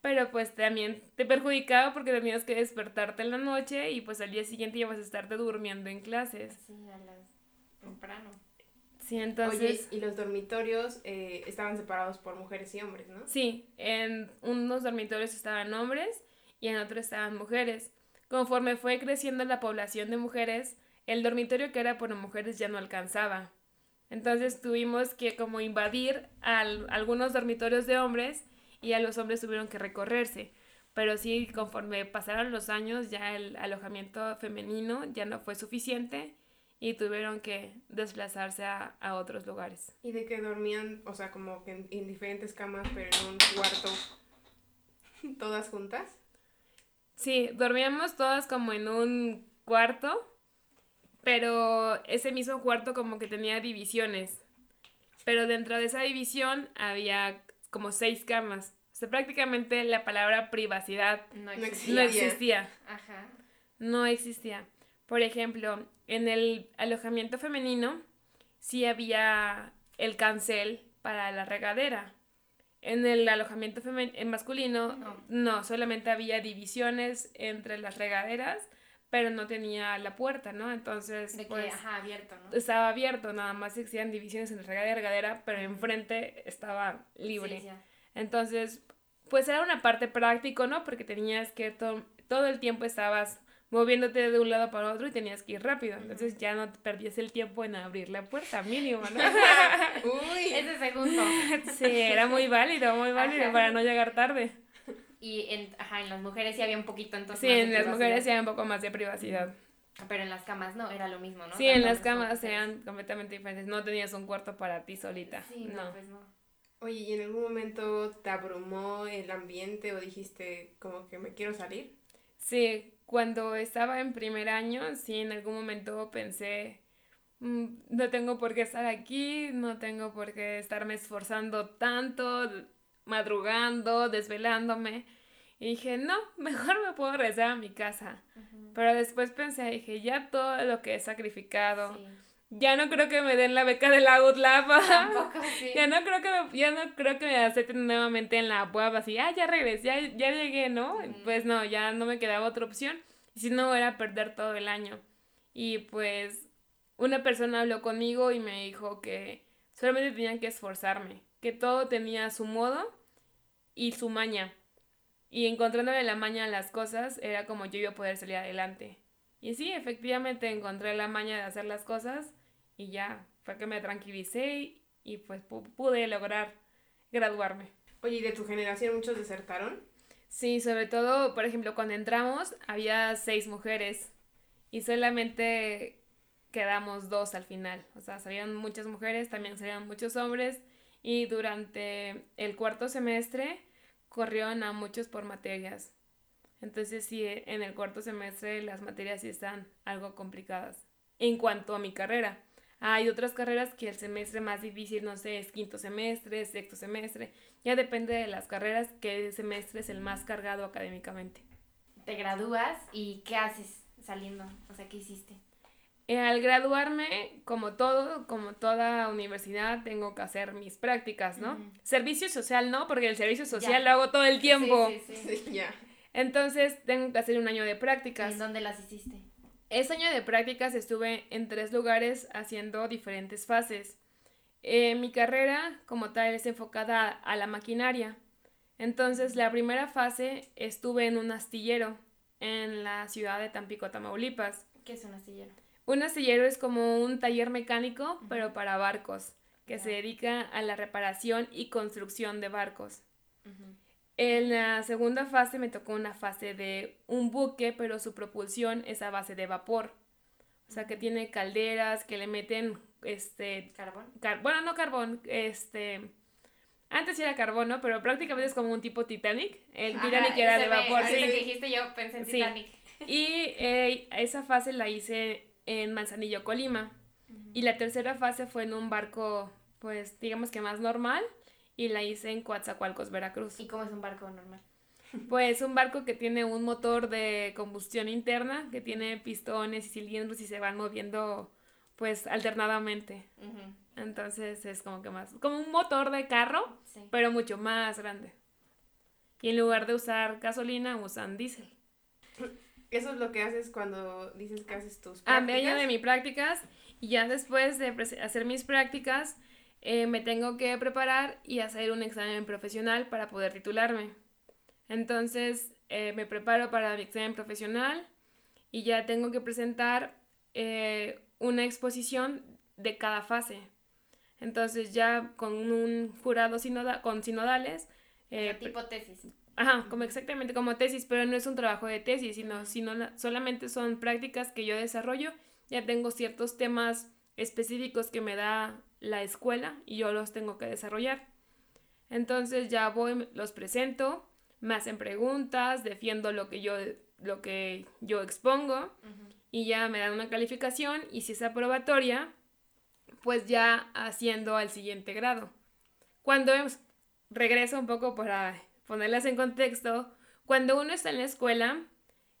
Pero pues también te perjudicaba porque tenías que despertarte en la noche y pues al día siguiente ibas a estarte durmiendo en clases. Sí, a las temprano. Sí, entonces... Oye, y los dormitorios eh, estaban separados por mujeres y hombres, ¿no? Sí, en unos dormitorios estaban hombres y en otros estaban mujeres. Conforme fue creciendo la población de mujeres, el dormitorio que era por mujeres ya no alcanzaba. Entonces tuvimos que como invadir algunos dormitorios de hombres y a los hombres tuvieron que recorrerse. Pero sí, conforme pasaron los años, ya el alojamiento femenino ya no fue suficiente y tuvieron que desplazarse a, otros lugares. ¿Y de que dormían, o sea, como que en, diferentes camas, pero en un cuarto, (laughs) todas juntas? Sí, dormíamos todas como en un cuarto, pero ese mismo cuarto como que tenía divisiones. Pero dentro de esa división había como seis camas. O sea, prácticamente la palabra privacidad no existía. No existía. Ajá. No existía. Por ejemplo, en el alojamiento femenino sí había el cancel para la regadera. En el alojamiento masculino no. solamente había divisiones entre las regaderas, pero no tenía la puerta, ¿no? Entonces, pues, abierto, ¿no? Estaba abierto, nada más existían divisiones entre regadera y regadera, pero enfrente estaba libre. Entonces, pues era una parte práctico, ¿no? Porque tenías que todo el tiempo estabas moviéndote de un lado para otro y tenías que ir rápido. Entonces ya no perdías el tiempo en abrir la puerta, mínimo, ¿no? (laughs) Uy, (laughs) ese segundo. sí, era muy válido, muy válido para no llegar tarde. Y en, ajá, en las mujeres sí había un poquito entonces. Sí, en las mujeres sí había un poco más de privacidad. Pero en las camas no, era lo mismo, ¿no? Sí, en las camas eran completamente diferentes. No tenías un cuarto para ti solita. Sí, no, pues no. Oye, ¿y en algún momento te abrumó el ambiente o dijiste como que me quiero salir? Sí, cuando estaba en primer año, sí, en algún momento pensé, mm, no tengo por qué estar aquí, no tengo por qué estarme esforzando tanto, madrugando, desvelándome. Y dije, no, (laughs) mejor me puedo regresar a mi casa. Pero después pensé, dije, ya todo lo que he sacrificado, ya no creo que me den la beca de la UTLAP. (laughs) ya no creo que me, ya no creo que me acepten nuevamente en la web así, ah, ya regresé, ya, ya llegué, ¿no? Pues no, ya no me quedaba otra opción. Si no, era perder todo el año. Y pues una persona habló conmigo y me dijo que solamente tenía que esforzarme, que todo tenía su modo y su maña. Y encontrándole la maña a las cosas era como yo iba a poder salir adelante. Y sí, efectivamente encontré la maña de hacer las cosas y ya fue que me tranquilicé y, pues pude lograr graduarme. Oye, ¿y de tu generación muchos desertaron? Sí, sobre todo, por ejemplo, cuando entramos había seis mujeres y solamente quedamos dos al final. O sea, salieron muchas mujeres, también salieron muchos hombres y durante el cuarto semestre corrieron a muchos por materias. Entonces sí, en el cuarto semestre las materias sí están algo complicadas en cuanto a mi carrera. Hay otras carreras que el semestre más difícil, no sé, es quinto semestre, sexto semestre. Ya depende de las carreras qué semestre es el más cargado académicamente. Te gradúas y ¿qué haces saliendo? O sea, ¿qué hiciste? Eh, al graduarme, como todo, como toda universidad, tengo que hacer mis prácticas, ¿no? Servicio social no, porque el servicio social lo hago todo el tiempo. Sí, sí, sí. ya. Entonces tengo que hacer un año de prácticas. ¿En dónde las hiciste? Ese año de prácticas estuve en tres lugares haciendo diferentes fases. Eh, mi carrera como tal es enfocada a la maquinaria. Entonces la primera fase estuve en un astillero en la ciudad de Tampico, Tamaulipas. ¿Qué es un astillero? Un astillero es como un taller mecánico, pero para barcos, que se dedica a la reparación y construcción de barcos. En la segunda fase me tocó una fase de un buque, pero su propulsión es a base de vapor. O sea, que tiene calderas, que le meten, este... ¿Carbón? bueno, no carbón, este... Antes era carbón, ¿no? Pero prácticamente es como un tipo Titanic. El Titanic era de vapor. sí. que dijiste yo pensé en Titanic. Y eh, esa fase la hice en Manzanillo, Colima. Y la tercera fase fue en un barco, pues, digamos que más normal y la hice en Coatzacoalcos, Veracruz. ¿Y cómo es un barco normal? (laughs) Pues un barco que tiene un motor de combustión interna, que tiene pistones y cilindros y se van moviendo pues alternadamente. Entonces es como que más, como un motor de carro, pero mucho más grande. Y en lugar de usar gasolina, usan diésel. (laughs) Eso es lo que haces cuando dices que haces tus prácticas. Ah, me de mis prácticas y ya después de hacer mis prácticas eh, me tengo que preparar y hacer un examen profesional para poder titularme. Entonces eh, me preparo para mi examen profesional y ya tengo que presentar eh, una exposición de cada fase. Entonces ya con un jurado con sinodales... tipo tesis. Ajá, como exactamente como tesis, pero no es un trabajo de tesis, sino, sino solamente son prácticas que yo desarrollo. Ya tengo ciertos temas específicos que me da la escuela y yo los tengo que desarrollar. Entonces ya voy, los presento, me hacen preguntas, defiendo lo que yo, lo que yo expongo y ya me dan una calificación y si es aprobatoria, pues ya haciendo al siguiente grado. Cuando regreso un poco para ponerlas en contexto, cuando uno está en la escuela,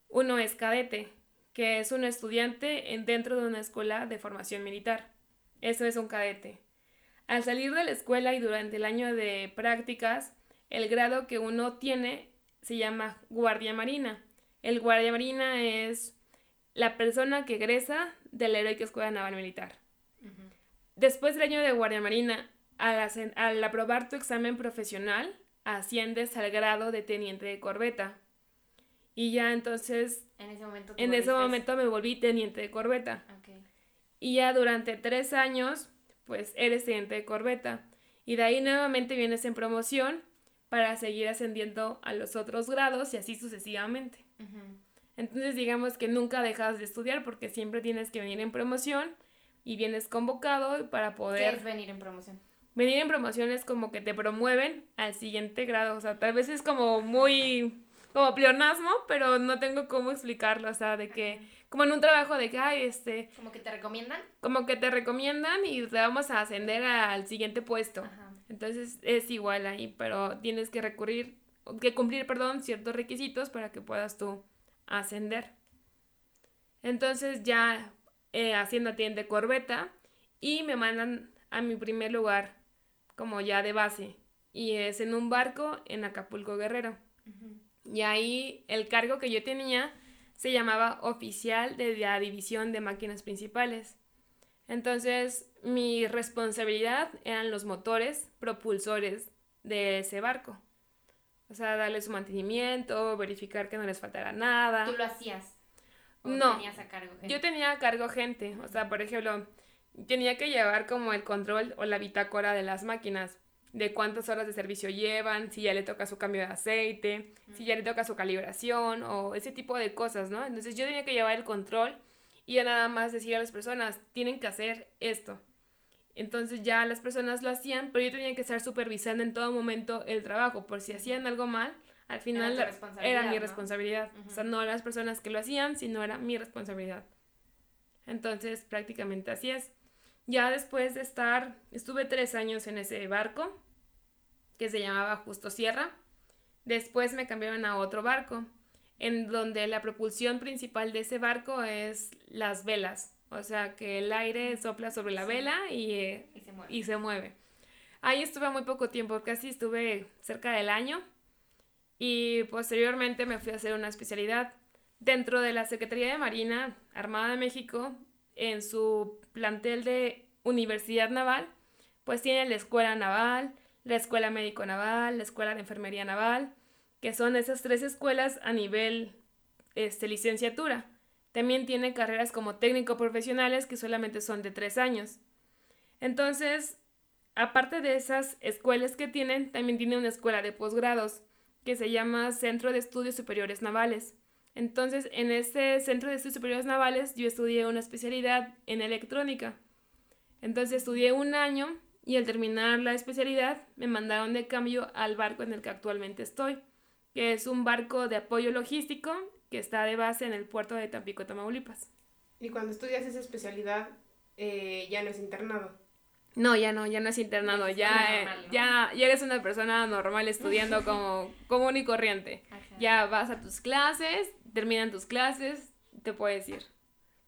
uno es cadete, que es un estudiante dentro de una escuela de formación militar. Eso es un cadete. Al salir de la escuela y durante el año de prácticas, el grado que uno tiene se llama guardia marina. El guardia marina es la persona que egresa de la heroica escuela naval militar. Después del año de guardia marina, al aprobar tu examen profesional, asciendes al grado de teniente de corbeta. Y ya entonces... En ese momento, en ese momento me volví teniente de corbeta. Y ya durante tres años, pues eres teniente de corbeta. Y de ahí nuevamente vienes en promoción para seguir ascendiendo a los otros grados y así sucesivamente. Entonces digamos que nunca dejas de estudiar porque siempre tienes que venir en promoción y vienes convocado para poder... ¿Qué es venir en promoción? Venir en promociones como que te promueven al siguiente grado. O sea, tal vez es como muy como pleonasmo, pero no tengo cómo explicarlo. O sea, de que, como en un trabajo de que, ay, este. Como que te recomiendan. Como que te recomiendan y te vamos a ascender al siguiente puesto. Entonces es igual ahí, pero tienes que recurrir, que cumplir, perdón, ciertos requisitos para que puedas tú ascender. Entonces ya eh, haciendo tienda corbeta y me mandan a mi primer lugar como ya de base. Y es en un barco en Acapulco Guerrero. Y ahí el cargo que yo tenía se llamaba oficial de la división de máquinas principales. Entonces mi responsabilidad eran los motores propulsores de ese barco. O sea, darle su mantenimiento, verificar que no les faltara nada. ¿Tú lo hacías? no. Tenías a cargo gente? Yo tenía a cargo gente. O sea, por ejemplo, tenía que llevar como el control o la bitácora de las máquinas, de cuántas horas de servicio llevan, si ya le toca su cambio de aceite, si ya le toca su calibración o ese tipo de cosas, ¿no? Entonces yo tenía que llevar el control y ya nada más decir a las personas, tienen que hacer esto. Entonces ya las personas lo hacían, pero yo tenía que estar supervisando en todo momento el trabajo, por si hacían algo mal, al final era, mi responsabilidad. O sea, no las personas que lo hacían, sino era mi responsabilidad. Entonces prácticamente así es. Ya después de estar, estuve tres años en ese barco, que se llamaba Justo Sierra. Después me cambiaron a otro barco, en donde la propulsión principal de ese barco es las velas. O sea, que el aire sopla sobre la vela y, eh, y, se mueve. Ahí estuve muy poco tiempo, casi estuve cerca del año. Y posteriormente me fui a hacer una especialidad dentro de la Secretaría de Marina Armada de México en su plantel de Universidad Naval, pues tiene la Escuela Naval, la Escuela Médico Naval, la Escuela de Enfermería Naval, que son esas tres escuelas a nivel este, licenciatura. También tiene carreras como técnico profesionales que solamente son de tres años. Entonces, aparte de esas escuelas que tienen, también tiene una escuela de posgrados que se llama Centro de Estudios Superiores Navales. Entonces, en este Centro de Estudios Superiores Navales yo estudié una especialidad en electrónica. Entonces estudié un año y al terminar la especialidad me mandaron de cambio al barco en el que actualmente estoy, que es un barco de apoyo logístico que está de base en el puerto de Tampico, Tamaulipas. Y cuando estudias esa especialidad, eh, ya no es internado. No, ya no, ya no es internado, ya, eh, ya, ya eres una persona normal estudiando como (laughs) común y corriente. Ya vas a tus clases, terminan tus clases, te puedes ir.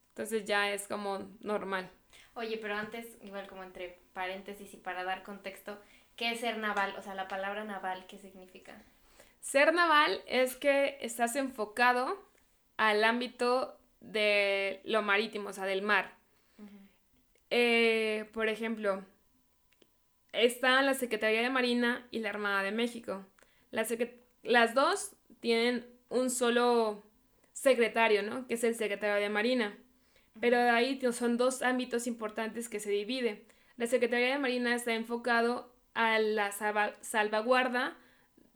Entonces ya es como normal. Oye, pero antes, igual como entre paréntesis y para dar contexto, ¿qué es ser naval? O sea, la palabra naval, ¿qué significa? Ser naval es que estás enfocado al ámbito de lo marítimo, o sea, del mar. Eh, por ejemplo, está la Secretaría de Marina y la Armada de México. las dos tienen un solo secretario, ¿no? Que es el secretario de Marina. Pero ahí son dos ámbitos importantes que se dividen. La Secretaría de Marina está enfocado a la salvaguarda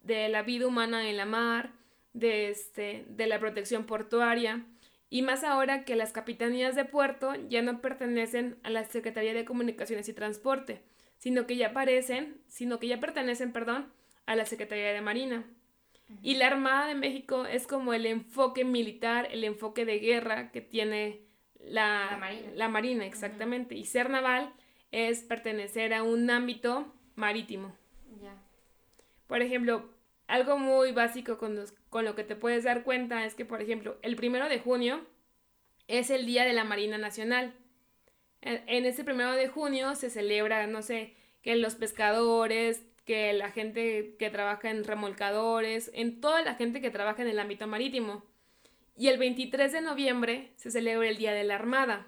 de la vida humana en la mar, de, este, de la protección portuaria, y más ahora que las capitanías de puerto ya no pertenecen a la Secretaría de Comunicaciones y Transporte, sino que ya aparecen, sino que ya pertenecen, perdón, a la Secretaría de Marina. Y la Armada de México es como el enfoque militar, el enfoque de guerra que tiene la, Marina. exactamente. Y ser naval es pertenecer a un ámbito marítimo. Por ejemplo, algo muy básico con, con lo que te puedes dar cuenta es que, por ejemplo, el primero de junio es el Día de la Marina Nacional. En, en ese primero de junio se celebra, no sé, que los pescadores, que la gente que trabaja en remolcadores, en toda la gente que trabaja en el ámbito marítimo. Y el 23 de noviembre se celebra el Día de la Armada.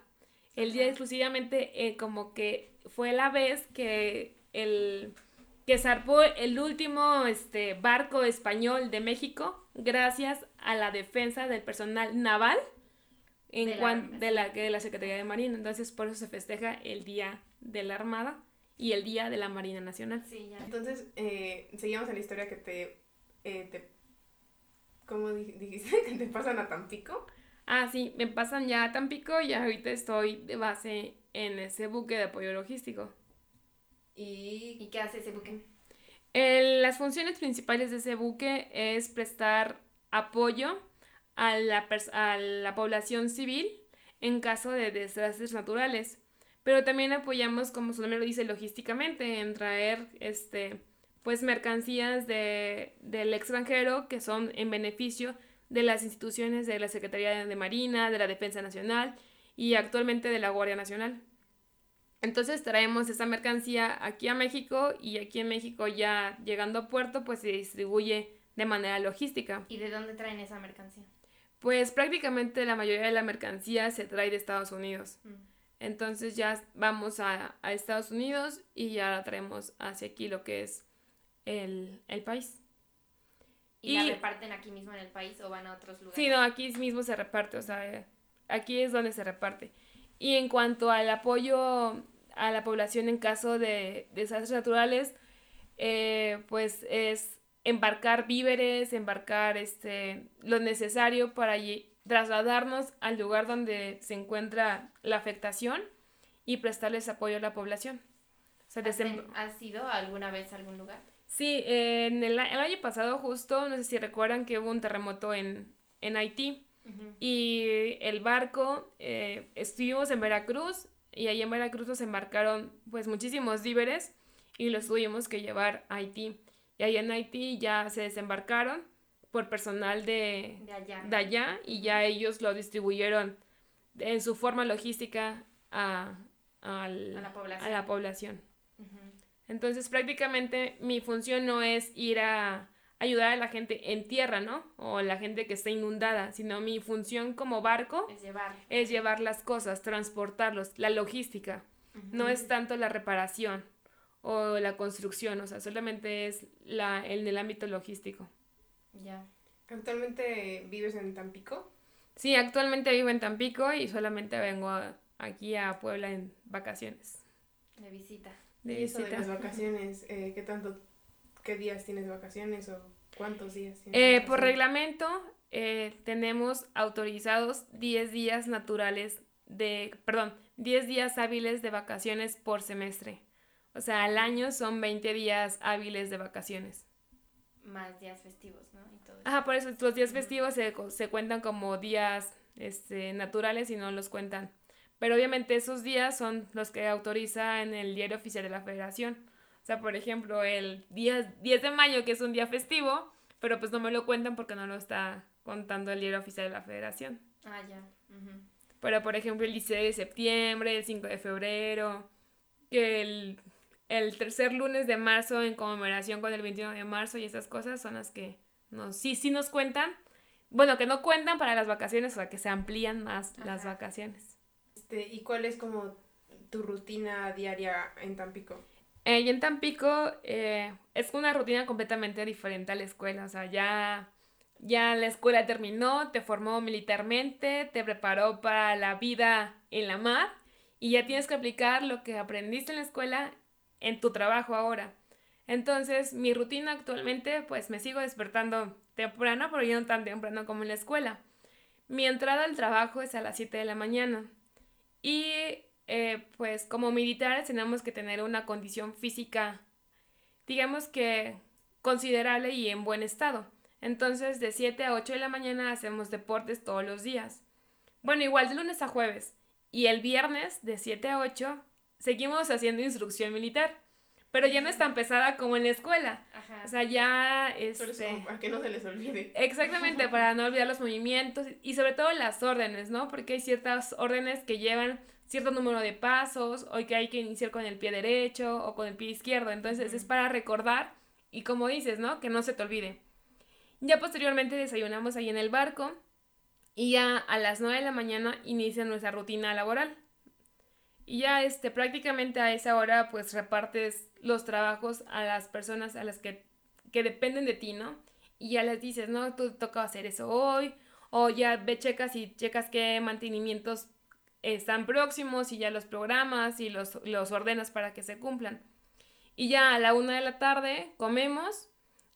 El día exclusivamente eh, como que fue la vez que el que zarpó el último este, barco español de México gracias a la defensa del personal naval en de, la, de, la, de la Secretaría de Marina. Entonces por eso se festeja el Día de la Armada y el Día de la Marina Nacional. Sí, ya. Entonces, eh, seguimos en la historia que te, eh, te ¿cómo dijiste? (laughs) ¿Que te pasan a Tampico? Ah, sí, me pasan ya a Tampico y ahorita estoy de base en ese buque de apoyo logístico. ¿Y, ¿Y qué hace ese buque? las funciones principales de ese buque es prestar apoyo a la, a la población civil en caso de desastres naturales pero también apoyamos, como su nombre lo dice, logísticamente, en traer este, pues mercancías de, del extranjero que son en beneficio de las instituciones de la Secretaría de Marina, de la Defensa Nacional y actualmente de la Guardia Nacional. Entonces traemos esa mercancía aquí a México y aquí en México ya llegando a puerto pues se distribuye de manera logística. ¿Y de dónde traen esa mercancía? Pues prácticamente la mayoría de la mercancía se trae de Estados Unidos. Mm. Entonces ya vamos a, Estados Unidos y ya la traemos hacia aquí, lo que es el, país. ¿Y, la reparten aquí mismo en el país o van a otros lugares? Sí, no, aquí mismo se reparte, o sea, aquí es donde se reparte. Y en cuanto al apoyo a la población en caso de desastres naturales, eh, pues es embarcar víveres, embarcar este, lo necesario para trasladarnos al lugar donde se encuentra la afectación y prestarles apoyo a la población. ¿Has, ido alguna vez a algún lugar? Sí, en el, año pasado justo, no sé si recuerdan que hubo un terremoto en, en Haití y el barco, eh, estuvimos en Veracruz y ahí en Veracruz nos embarcaron pues muchísimos víveres y los tuvimos que llevar a Haití. Y ahí en Haití ya se desembarcaron por personal de, allá. y ya ellos lo distribuyeron en su forma logística a, la población. Entonces prácticamente mi función no es ir a ayudar a la gente en tierra, ¿no? O la gente que está inundada, sino mi función como barco es llevar, es llevar las cosas, transportarlos, la logística. No es tanto la reparación o la construcción, o sea, solamente es la, en el ámbito logístico. Ya. ¿Actualmente vives en Tampico? Sí, actualmente vivo en Tampico y solamente vengo aquí a Puebla en vacaciones. De visita. De visita. de las vacaciones, eh, ¿qué tanto, qué días tienes de vacaciones o cuántos días tienes? Eh, por reglamento eh, tenemos autorizados 10 días naturales de, perdón, 10 días hábiles de vacaciones por semestre. O sea, al año son 20 días hábiles de vacaciones más días festivos, ¿no? Ajá, por eso los días festivos se, se cuentan como días este, naturales y no los cuentan. Pero obviamente esos días son los que autoriza en el diario oficial de la federación. O sea, por ejemplo, el día 10 de mayo, que es un día festivo, pero pues no me lo cuentan porque no lo está contando el diario oficial de la federación. Ah, ya. Pero, por ejemplo, el 16 de septiembre, el 5 de febrero, que el, el tercer lunes de marzo en conmemoración con el 21 de marzo y esas cosas son las que nos, sí, sí nos cuentan. Bueno, que no cuentan para las vacaciones, o sea, que se amplían más las vacaciones. Este, ¿Y cuál es como tu rutina diaria en Tampico? Eh, y en Tampico eh, es una rutina completamente diferente a la escuela, o sea, ya, ya la escuela terminó, te formó militarmente, te preparó para la vida en la mar y ya tienes que aplicar lo que aprendiste en la escuela en tu trabajo ahora. Entonces, mi rutina actualmente, pues me sigo despertando temprano, pero ya no tan temprano como en la escuela. Mi entrada al trabajo es a las 7 de la mañana. Y eh, pues como militares tenemos que tener una condición física, digamos que considerable y en buen estado. Entonces, de 7 a 8 de la mañana hacemos deportes todos los días. Bueno, igual de lunes a jueves. Y el viernes, de 7 a 8, seguimos haciendo instrucción militar. Pero ya no es tan pesada como en la escuela. O sea, ya... Este, para que no se les olvide. Exactamente, para no olvidar los movimientos y sobre todo las órdenes, ¿no? Porque hay ciertas órdenes que llevan cierto número de pasos o que hay que iniciar con el pie derecho o con el pie izquierdo. Entonces es para recordar y como dices, ¿no? Que no se te olvide. Ya posteriormente desayunamos ahí en el barco y ya a las 9 de la mañana inicia nuestra rutina laboral. Y ya este, prácticamente a esa hora pues repartes los trabajos a las personas a las que, que dependen de ti, ¿no? Y ya les dices, no, tú toca hacer eso hoy, o ya ve, checas y checas qué mantenimientos están próximos y ya los programas y los, los ordenas para que se cumplan. Y ya a la una de la tarde comemos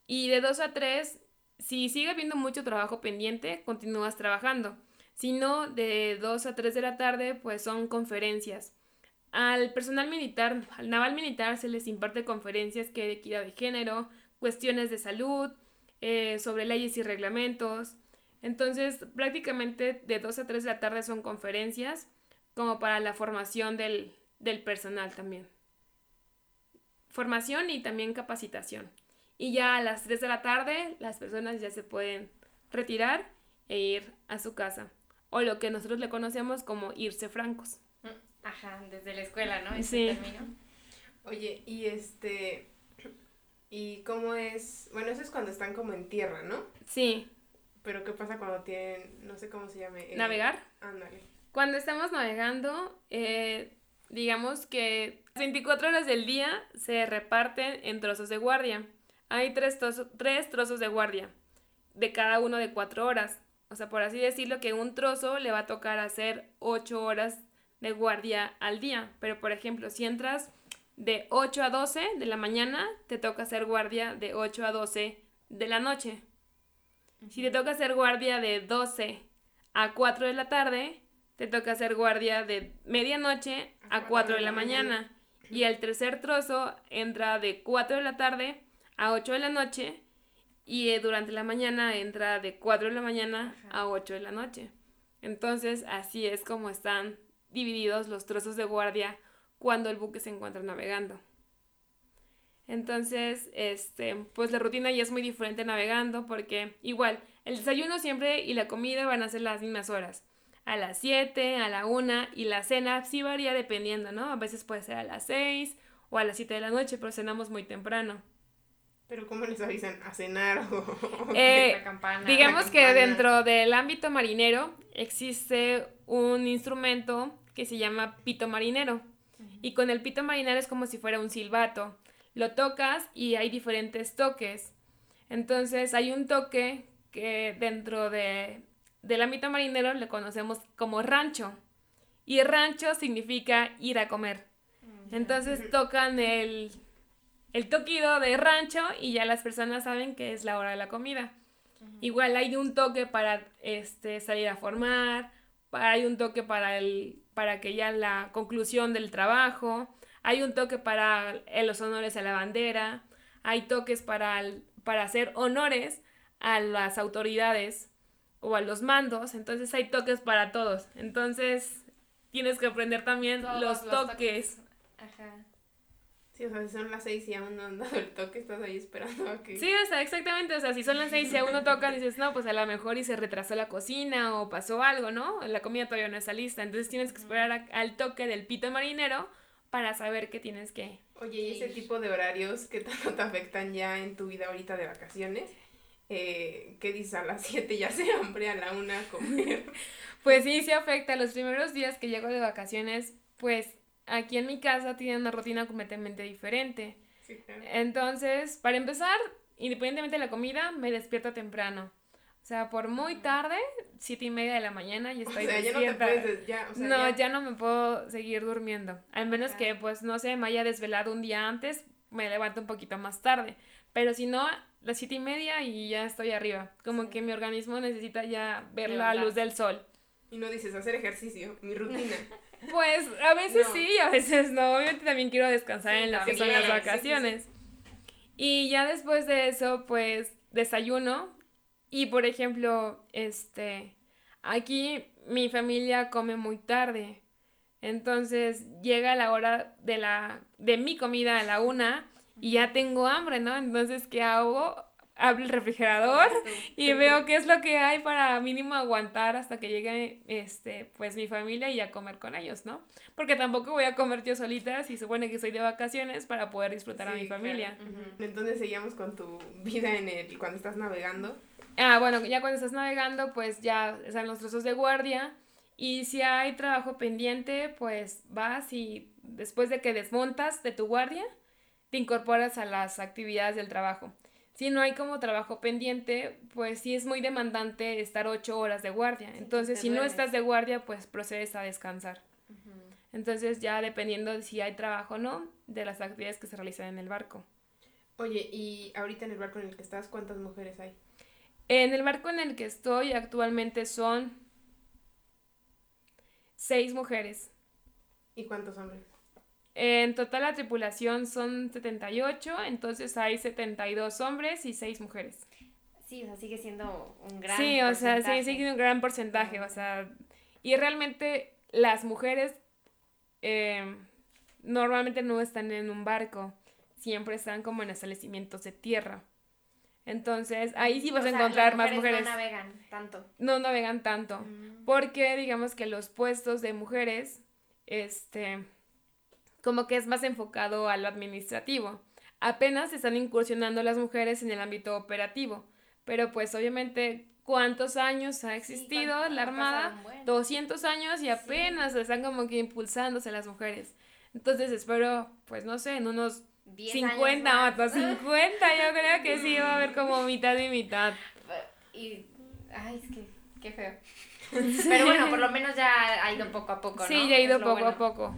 y de dos a tres, si sigue habiendo mucho trabajo pendiente, continúas trabajando. Si no, de dos a tres de la tarde, pues son conferencias. Al personal militar, al naval militar, se les imparte conferencias que de equidad de género, cuestiones de salud, eh, sobre leyes y reglamentos. Entonces, prácticamente de 2 a 3 de la tarde son conferencias como para la formación del, del personal también. Formación y también capacitación. Y ya a las 3 de la tarde las personas ya se pueden retirar e ir a su casa. O lo que nosotros le conocemos como irse francos. Ajá, desde la escuela, ¿no? Ese sí. término. Oye, y este. ¿Y cómo es? Bueno, eso es cuando están como en tierra, ¿no? Sí. Pero ¿qué pasa cuando tienen, no sé cómo se llame? Eh, ¿Navegar? Ándale. Cuando estamos navegando, eh, digamos que 24 horas del día se reparten en trozos de guardia. Hay tres, tres trozos de guardia, de cada uno de cuatro horas. O sea, por así decirlo, que un trozo le va a tocar hacer ocho horas de guardia al día. Pero, por ejemplo, si entras de 8 a 12 de la mañana, te toca hacer guardia de 8 a 12 de la noche. Si te toca hacer guardia de 12 a 4 de la tarde, te toca hacer guardia de medianoche a 4 de la mañana. Y el tercer trozo entra de 4 de la tarde a 8 de la noche. Y eh, durante la mañana entra de 4 de la mañana a 8 de la noche. Entonces, así es como están divididos los trozos de guardia cuando el buque se encuentra navegando. Entonces, este, pues la rutina ya es muy diferente navegando porque igual, el desayuno siempre y la comida van a ser las mismas horas. A las 7, a la 1 y la cena sí varía dependiendo, ¿no? A veces puede ser a las 6 o a las 7 de la noche, pero cenamos muy temprano. Pero ¿cómo les avisan a cenar o (laughs) eh, la campana, Digamos que dentro del ámbito marinero existe un instrumento que se llama pito marinero. Y con el pito marinero es como si fuera un silbato. Lo tocas y hay diferentes toques. Entonces hay un toque que dentro de, del ámbito marinero le conocemos como rancho. Y rancho significa ir a comer. Entonces tocan el, el toquido de rancho y ya las personas saben que es la hora de la comida. Igual hay un toque para este, salir a formar, hay un toque para el para que ya la conclusión del trabajo, hay un toque para los honores a la bandera, hay toques para, para hacer honores a las autoridades o a los mandos, entonces hay toques para todos. Entonces tienes que aprender también los, toques. Sí, o sea, si son las seis y aún no han dado el toque, estás ahí esperando a que... Sí, o sea, exactamente, o sea, si son las seis y aún no tocan, dices, no, pues a lo mejor y se retrasó la cocina o pasó algo, ¿no? La comida todavía no está lista, entonces tienes que esperar a- al toque del pito marinero para saber que tienes que... Oye, ¿y ese tipo de horarios que tanto te afectan ya en tu vida ahorita de vacaciones? Eh, ¿Qué dices? A las 7 ya se hambre, a la una a comer. (laughs) Pues sí, sí afecta. Los primeros días que llego de vacaciones, pues aquí en mi casa tienen una rutina completamente diferente. Sí, claro. Entonces, para empezar, independientemente de la comida, me despierto temprano. O sea, por muy tarde, siete y media de la mañana, y O estoy sea, ya no te despierta. puedes... des- Ya, o sea, no, ya- ya no me puedo seguir durmiendo. Al menos que, pues, no sé, me haya desvelado un día antes, me levanto un poquito más tarde. Pero si no, las siete y media y ya estoy arriba. Como Sí. que mi organismo necesita ya ver la luz del sol. Y no dices hacer ejercicio, mi rutina. (laughs) Pues a veces No. sí, a veces no. Obviamente también quiero descansar Sí, en lo que son las sí, sí, sí. vacaciones. Y ya después de eso, pues desayuno. Y por ejemplo, este, aquí mi familia come muy tarde. Entonces llega la hora de la, de mi comida a la una y ya tengo hambre, ¿no? Entonces, ¿qué hago? Abro el refrigerador y veo qué es lo que hay para mínimo aguantar hasta que llegue este pues mi familia y a comer con ellos, ¿no? Porque tampoco voy a comer yo solita si supone que soy de vacaciones para poder disfrutar a mi claro. familia. Entonces seguíamos con tu vida en el... cuando estás navegando. Ah, bueno, ya cuando estás navegando, pues ya están los trozos de guardia. Y si hay trabajo pendiente, pues vas y después de que desmontas de tu guardia, te incorporas a las actividades del trabajo. Si no hay como trabajo pendiente, pues sí es muy demandante estar ocho horas de guardia. Entonces, si no estás de guardia, pues procedes a descansar. Entonces, ya dependiendo de si hay trabajo o no, de las actividades que se realizan en el barco. Oye, y ahorita en el barco en el que estás, ¿cuántas mujeres hay? En el barco en el que estoy actualmente son seis mujeres. ¿Y cuántos hombres? En total la tripulación son 78, entonces hay 72 hombres y 6 mujeres. Sí, o sea, sigue siendo un gran sí, o sea, porcentaje. sí, un gran porcentaje, o sea, y realmente las mujeres eh, normalmente no están en un barco, siempre están como en establecimientos de tierra. Entonces, ahí sí vas O a sea, encontrar las más mujeres mujeres. No navegan tanto. No navegan tanto. Mm. Porque digamos que los puestos de mujeres, este, como que es más enfocado a lo administrativo. Apenas están incursionando las mujeres en el ámbito operativo. Pero pues obviamente, ¿cuántos años ha existido cuánto- la Armada? un buen. 200 años y apenas están como que impulsándose las mujeres. Entonces espero, pues no sé, en unos 10 años 50 más. o 50, yo creo que sí va a haber como mitad y mitad. Y, ay, es que, qué feo. (laughs) Pero bueno, por lo menos ya ha ido poco a poco, ¿no? Sí, ya ha ido poco a bueno. poco.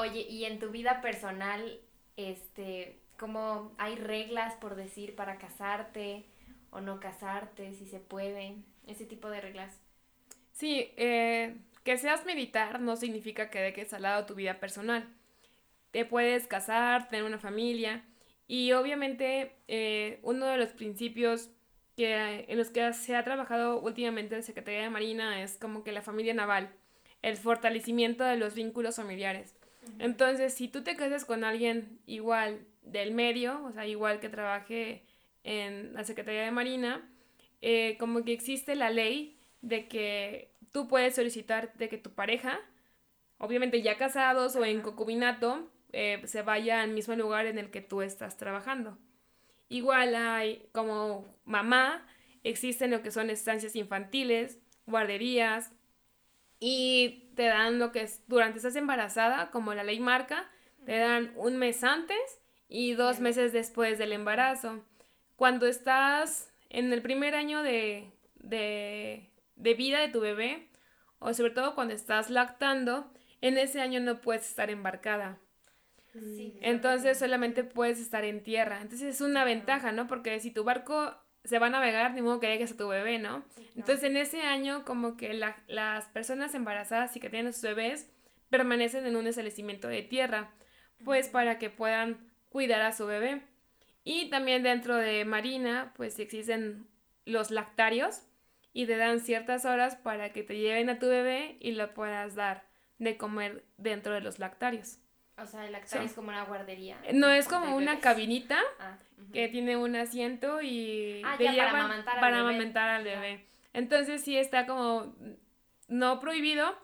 Oye, y en tu vida personal, este, ¿cómo hay reglas por decir para casarte o no casarte, si se puede? Ese tipo de reglas. Sí, eh, que seas militar no significa que dejes al lado tu vida personal. Te puedes casar, tener una familia y obviamente eh, uno de los principios que, en los que se ha trabajado últimamente en Secretaría de Marina es como que la familia naval, el fortalecimiento de los vínculos familiares. Entonces, si tú te casas con alguien igual del medio, o sea, igual que trabaje en la Secretaría de Marina, eh, como que existe la ley de que tú puedes solicitar de que tu pareja, obviamente ya casados o en concubinato, eh, se vaya al mismo lugar en el que tú estás trabajando. Igual hay como mamá, existen lo que son estancias infantiles, guarderías, y te dan lo que es, durante estás embarazada, como la ley marca, te dan un mes antes y dos Bien. meses después del embarazo. Cuando estás en el primer año de, de, de vida de tu bebé, o sobre todo cuando estás lactando, en ese año no puedes estar embarcada. Sí. Entonces solamente puedes estar en tierra. Entonces es una ventaja, ¿no? Porque si tu barco se va a navegar, ni modo que dejes a tu bebé, ¿no? Entonces en ese año como que la- las personas embarazadas y que tienen sus bebés permanecen en un establecimiento de tierra, pues para que puedan cuidar a su bebé. Y también dentro de Marina, pues existen los lactarios y te dan ciertas horas para que te lleven a tu bebé y lo puedas dar de comer dentro de los lactarios. O sea, el lactar es como una guardería. No, es como una cabinita Ah, que tiene un asiento y Ah, ya, para amamantar al para bebé. amamantar al bebé. Entonces sí está como no prohibido,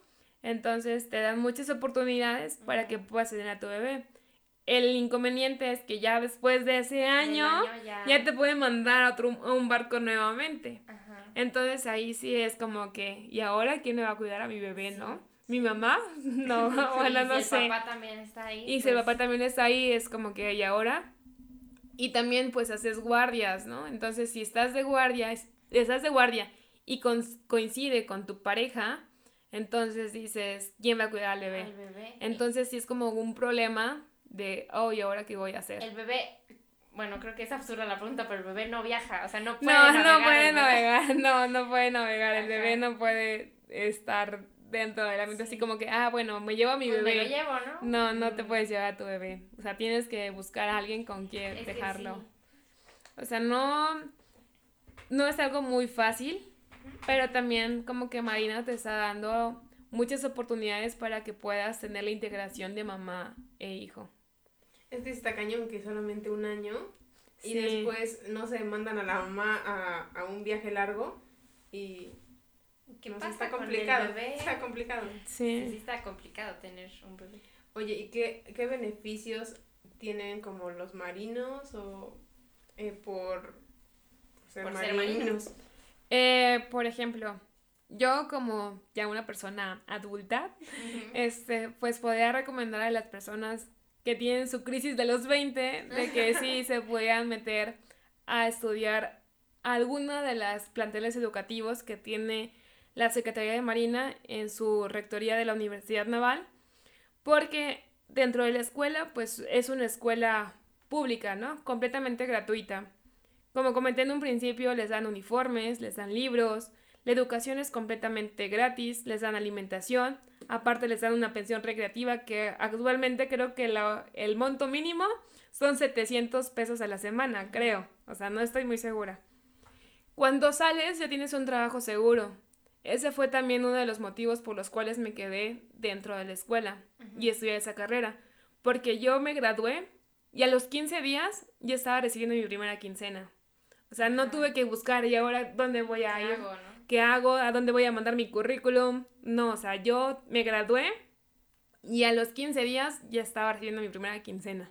entonces te dan muchas oportunidades para que puedas tener a tu bebé. El inconveniente es que ya después de ese año, ya. ya te pueden mandar a, otro, a un barco nuevamente. Ajá. Entonces ahí sí es como que, ¿y ahora quién me va a cuidar a mi bebé, Sí. no? ¿Mi mamá? (laughs) No, (laughs) (laughs) bueno, Y no si sé. el papá también está ahí. Y si el pues, papá también está ahí, es como que, ¿y ahora? Y también pues haces guardias, ¿no? Entonces si estás de guardia, es- estás de guardia y con- coincide con tu pareja, entonces dices, ¿quién va a cuidar al bebé? al bebé. Entonces sí es como un problema de, oh, ¿y ahora qué voy a hacer? El bebé, bueno, creo que es absurda la pregunta, pero el bebé no viaja, o sea, no puede No, navegar. no puede el bebé. navegar, no, no puede navegar, el Ajá. bebé no puede estar dentro del ambiente así Sí. como que, ah, bueno, me llevo a mi Pues me bebé. lo llevo, ¿no? No, no te puedes llevar a tu bebé. O sea, tienes que buscar a alguien con quien es dejarlo. sí. O sea, no, no es algo muy fácil, pero también como que Marina te está dando muchas oportunidades para que puedas tener la integración de mamá e hijo. Es que está cañón que solamente un año y Sí. después, no sé, mandan a la mamá a, a un viaje largo y ¿Qué no pasa está con el complicado. bebé? Está complicado. Sí, sí Sí. está complicado tener un bebé. Oye, ¿y qué, qué beneficios tienen como los marinos o eh, por ser Por ser marinos? marinos. Eh, por ejemplo, yo como ya una persona adulta, este, pues podría recomendar a las personas que tienen su crisis de los 20 de que (laughs) sí se puedan meter a estudiar alguna de las planteles educativos que tiene la Secretaría de Marina en su rectoría de la Universidad Naval, porque dentro de la escuela, pues es una escuela pública, ¿no? Completamente gratuita. Como comenté en un principio, les dan uniformes, les dan libros, la educación es completamente gratis, les dan alimentación, aparte les dan una pensión recreativa que actualmente creo que el monto mínimo son 700 pesos a la semana, creo, o sea, no estoy muy segura. Cuando sales ya tienes un trabajo seguro. Ese fue también uno de los motivos por los cuales me quedé dentro de la escuela y estudié esa carrera, porque yo me gradué y a los 15 días ya estaba recibiendo mi primera quincena. O sea, no tuve que buscar y ahora dónde voy ¿Qué a ir, hago, no? qué hago, a dónde voy a mandar mi currículum. No, o sea, yo me gradué y a los 15 días ya estaba recibiendo mi primera quincena.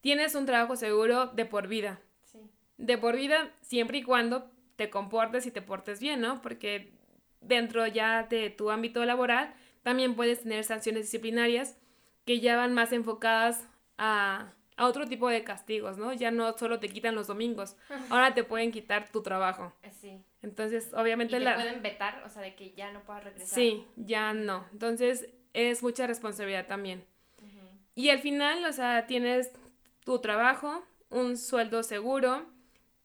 Tienes un trabajo seguro de por vida. Sí. De por vida siempre y cuando te comportes y te portes bien, ¿no? Porque dentro ya de tu ámbito laboral también puedes tener sanciones disciplinarias que ya van más enfocadas a, a otro tipo de castigos, ¿no? Ya no solo te quitan los domingos, (laughs) ahora te pueden quitar tu trabajo. Eh, Sí. Entonces, Y obviamente te la... pueden vetar, o sea, de que ya no puedas regresar. Sí, ya no. Entonces, es mucha responsabilidad también. Y al final, o sea, tienes tu trabajo, un sueldo seguro,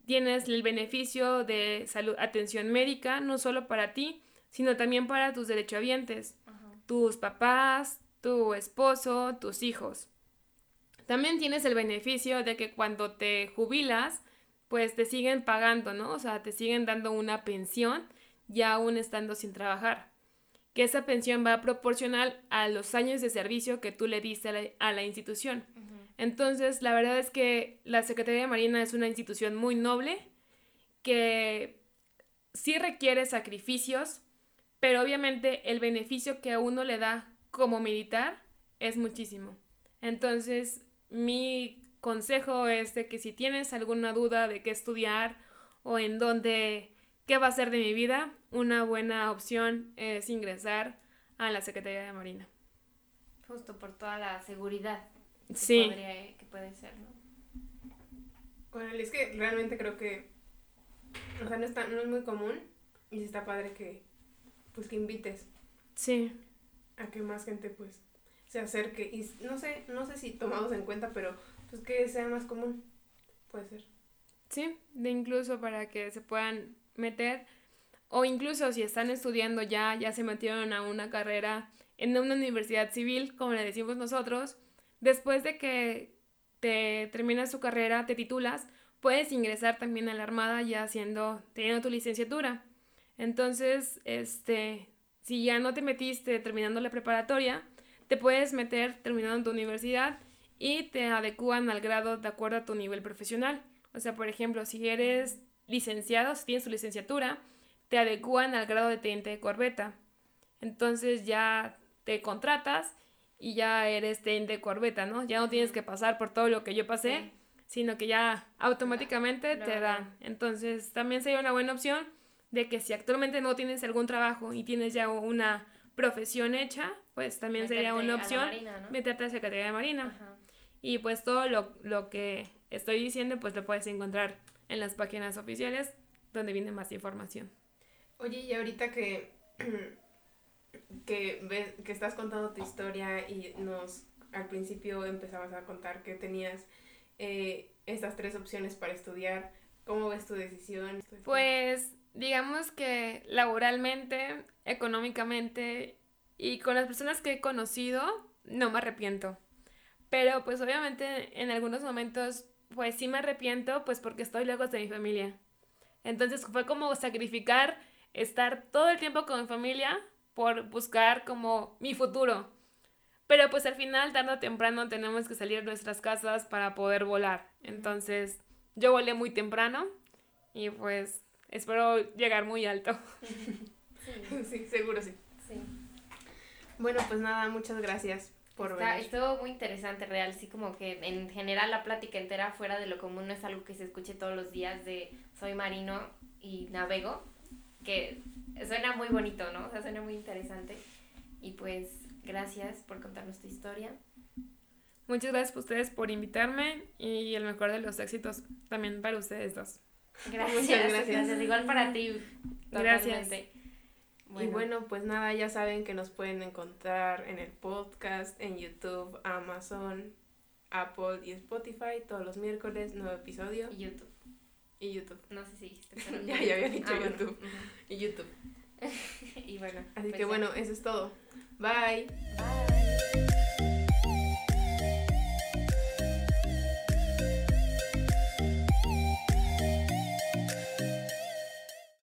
tienes el beneficio de salud, atención médica, no solo para ti, sino también para tus derechohabientes, Ajá. tus papás, tu esposo, tus hijos. También tienes el beneficio de que cuando te jubilas, pues te siguen pagando, ¿no? O sea, te siguen dando una pensión ya aún estando sin trabajar. Que esa pensión va proporcional a los años de servicio que tú le diste a la, a la institución. Entonces, la verdad es que la Secretaría de Marina es una institución muy noble que sí requiere sacrificios, pero obviamente el beneficio que a uno le da como militar es muchísimo. Entonces, mi consejo es de que si tienes alguna duda de qué estudiar o en dónde, qué va a ser de mi vida, una buena opción es ingresar a la Secretaría de Marina. Justo por toda la seguridad que, Sí. podría- que puede ser, ¿no? Bueno, es que realmente creo que, o sea, no, está, no es muy común y sí está padre que, pues, que invites Sí, a que más gente, pues, se acerque y no sé, no sé si tomamos en cuenta, pero pues que sea más común, puede ser. Sí, de incluso para que se puedan meter o incluso si están estudiando ya, ya se metieron a una carrera en una universidad civil, como le decimos nosotros, después de que te terminas tu carrera, te titulas, puedes ingresar también a la Armada ya haciendo, teniendo tu licenciatura. Entonces, este, si ya no te metiste terminando la preparatoria, te puedes meter terminando tu universidad y te adecúan al grado de acuerdo a tu nivel profesional. O sea, por ejemplo, si eres licenciado, si tienes tu licenciatura, te adecúan al grado de teniente de corbeta. Entonces ya te contratas y ya eres teniente de corbeta, ¿no? Ya no tienes que pasar por todo lo que yo pasé, sino que ya automáticamente te dan. Entonces también sería una buena opción de que si actualmente no tienes algún trabajo y tienes ya una profesión hecha, pues también sería una opción meterte a la Secretaría de Marina. Y pues todo lo, lo que estoy diciendo, pues lo puedes encontrar en las páginas oficiales donde viene más información. Oye, y ahorita que, (clears throat) que, ves, que estás contando tu historia y nos al principio empezabas a contar que tenías eh, estas tres opciones para estudiar, ¿cómo ves tu decisión? Pues digamos que laboralmente, económicamente y con las personas que he conocido, no me arrepiento. Pero pues obviamente en algunos momentos pues sí me arrepiento pues porque estoy lejos de mi familia. Entonces fue como sacrificar estar todo el tiempo con mi familia por buscar como mi futuro. Pero pues al final, tarde o temprano, tenemos que salir de nuestras casas para poder volar. Entonces yo volé muy temprano y pues espero llegar muy alto. (laughs) Sí, seguro sí. sí. Bueno, pues nada, muchas gracias por Está, Estuvo muy interesante, real. Sí, como que en general la plática entera fuera de lo común no es algo que se escuche todos los días de soy marino y navego, que suena muy bonito, ¿no? O sea, suena muy interesante. Y pues gracias por contarnos tu historia. Muchas gracias a ustedes por invitarme y el mejor de los éxitos también para ustedes dos. Gracias, gracias. gracias. Igual para ti. Gracias. Y bueno, pues nada, ya saben que nos pueden encontrar en el podcast, en YouTube, Amazon, Apple y Spotify todos los miércoles, nuevo episodio. Y YouTube. Y YouTube. No sé si dijiste, ya, ya había dicho ah, YouTube. Y YouTube. (laughs) y bueno. Así pues que bueno, eso es todo. Bye. Bye.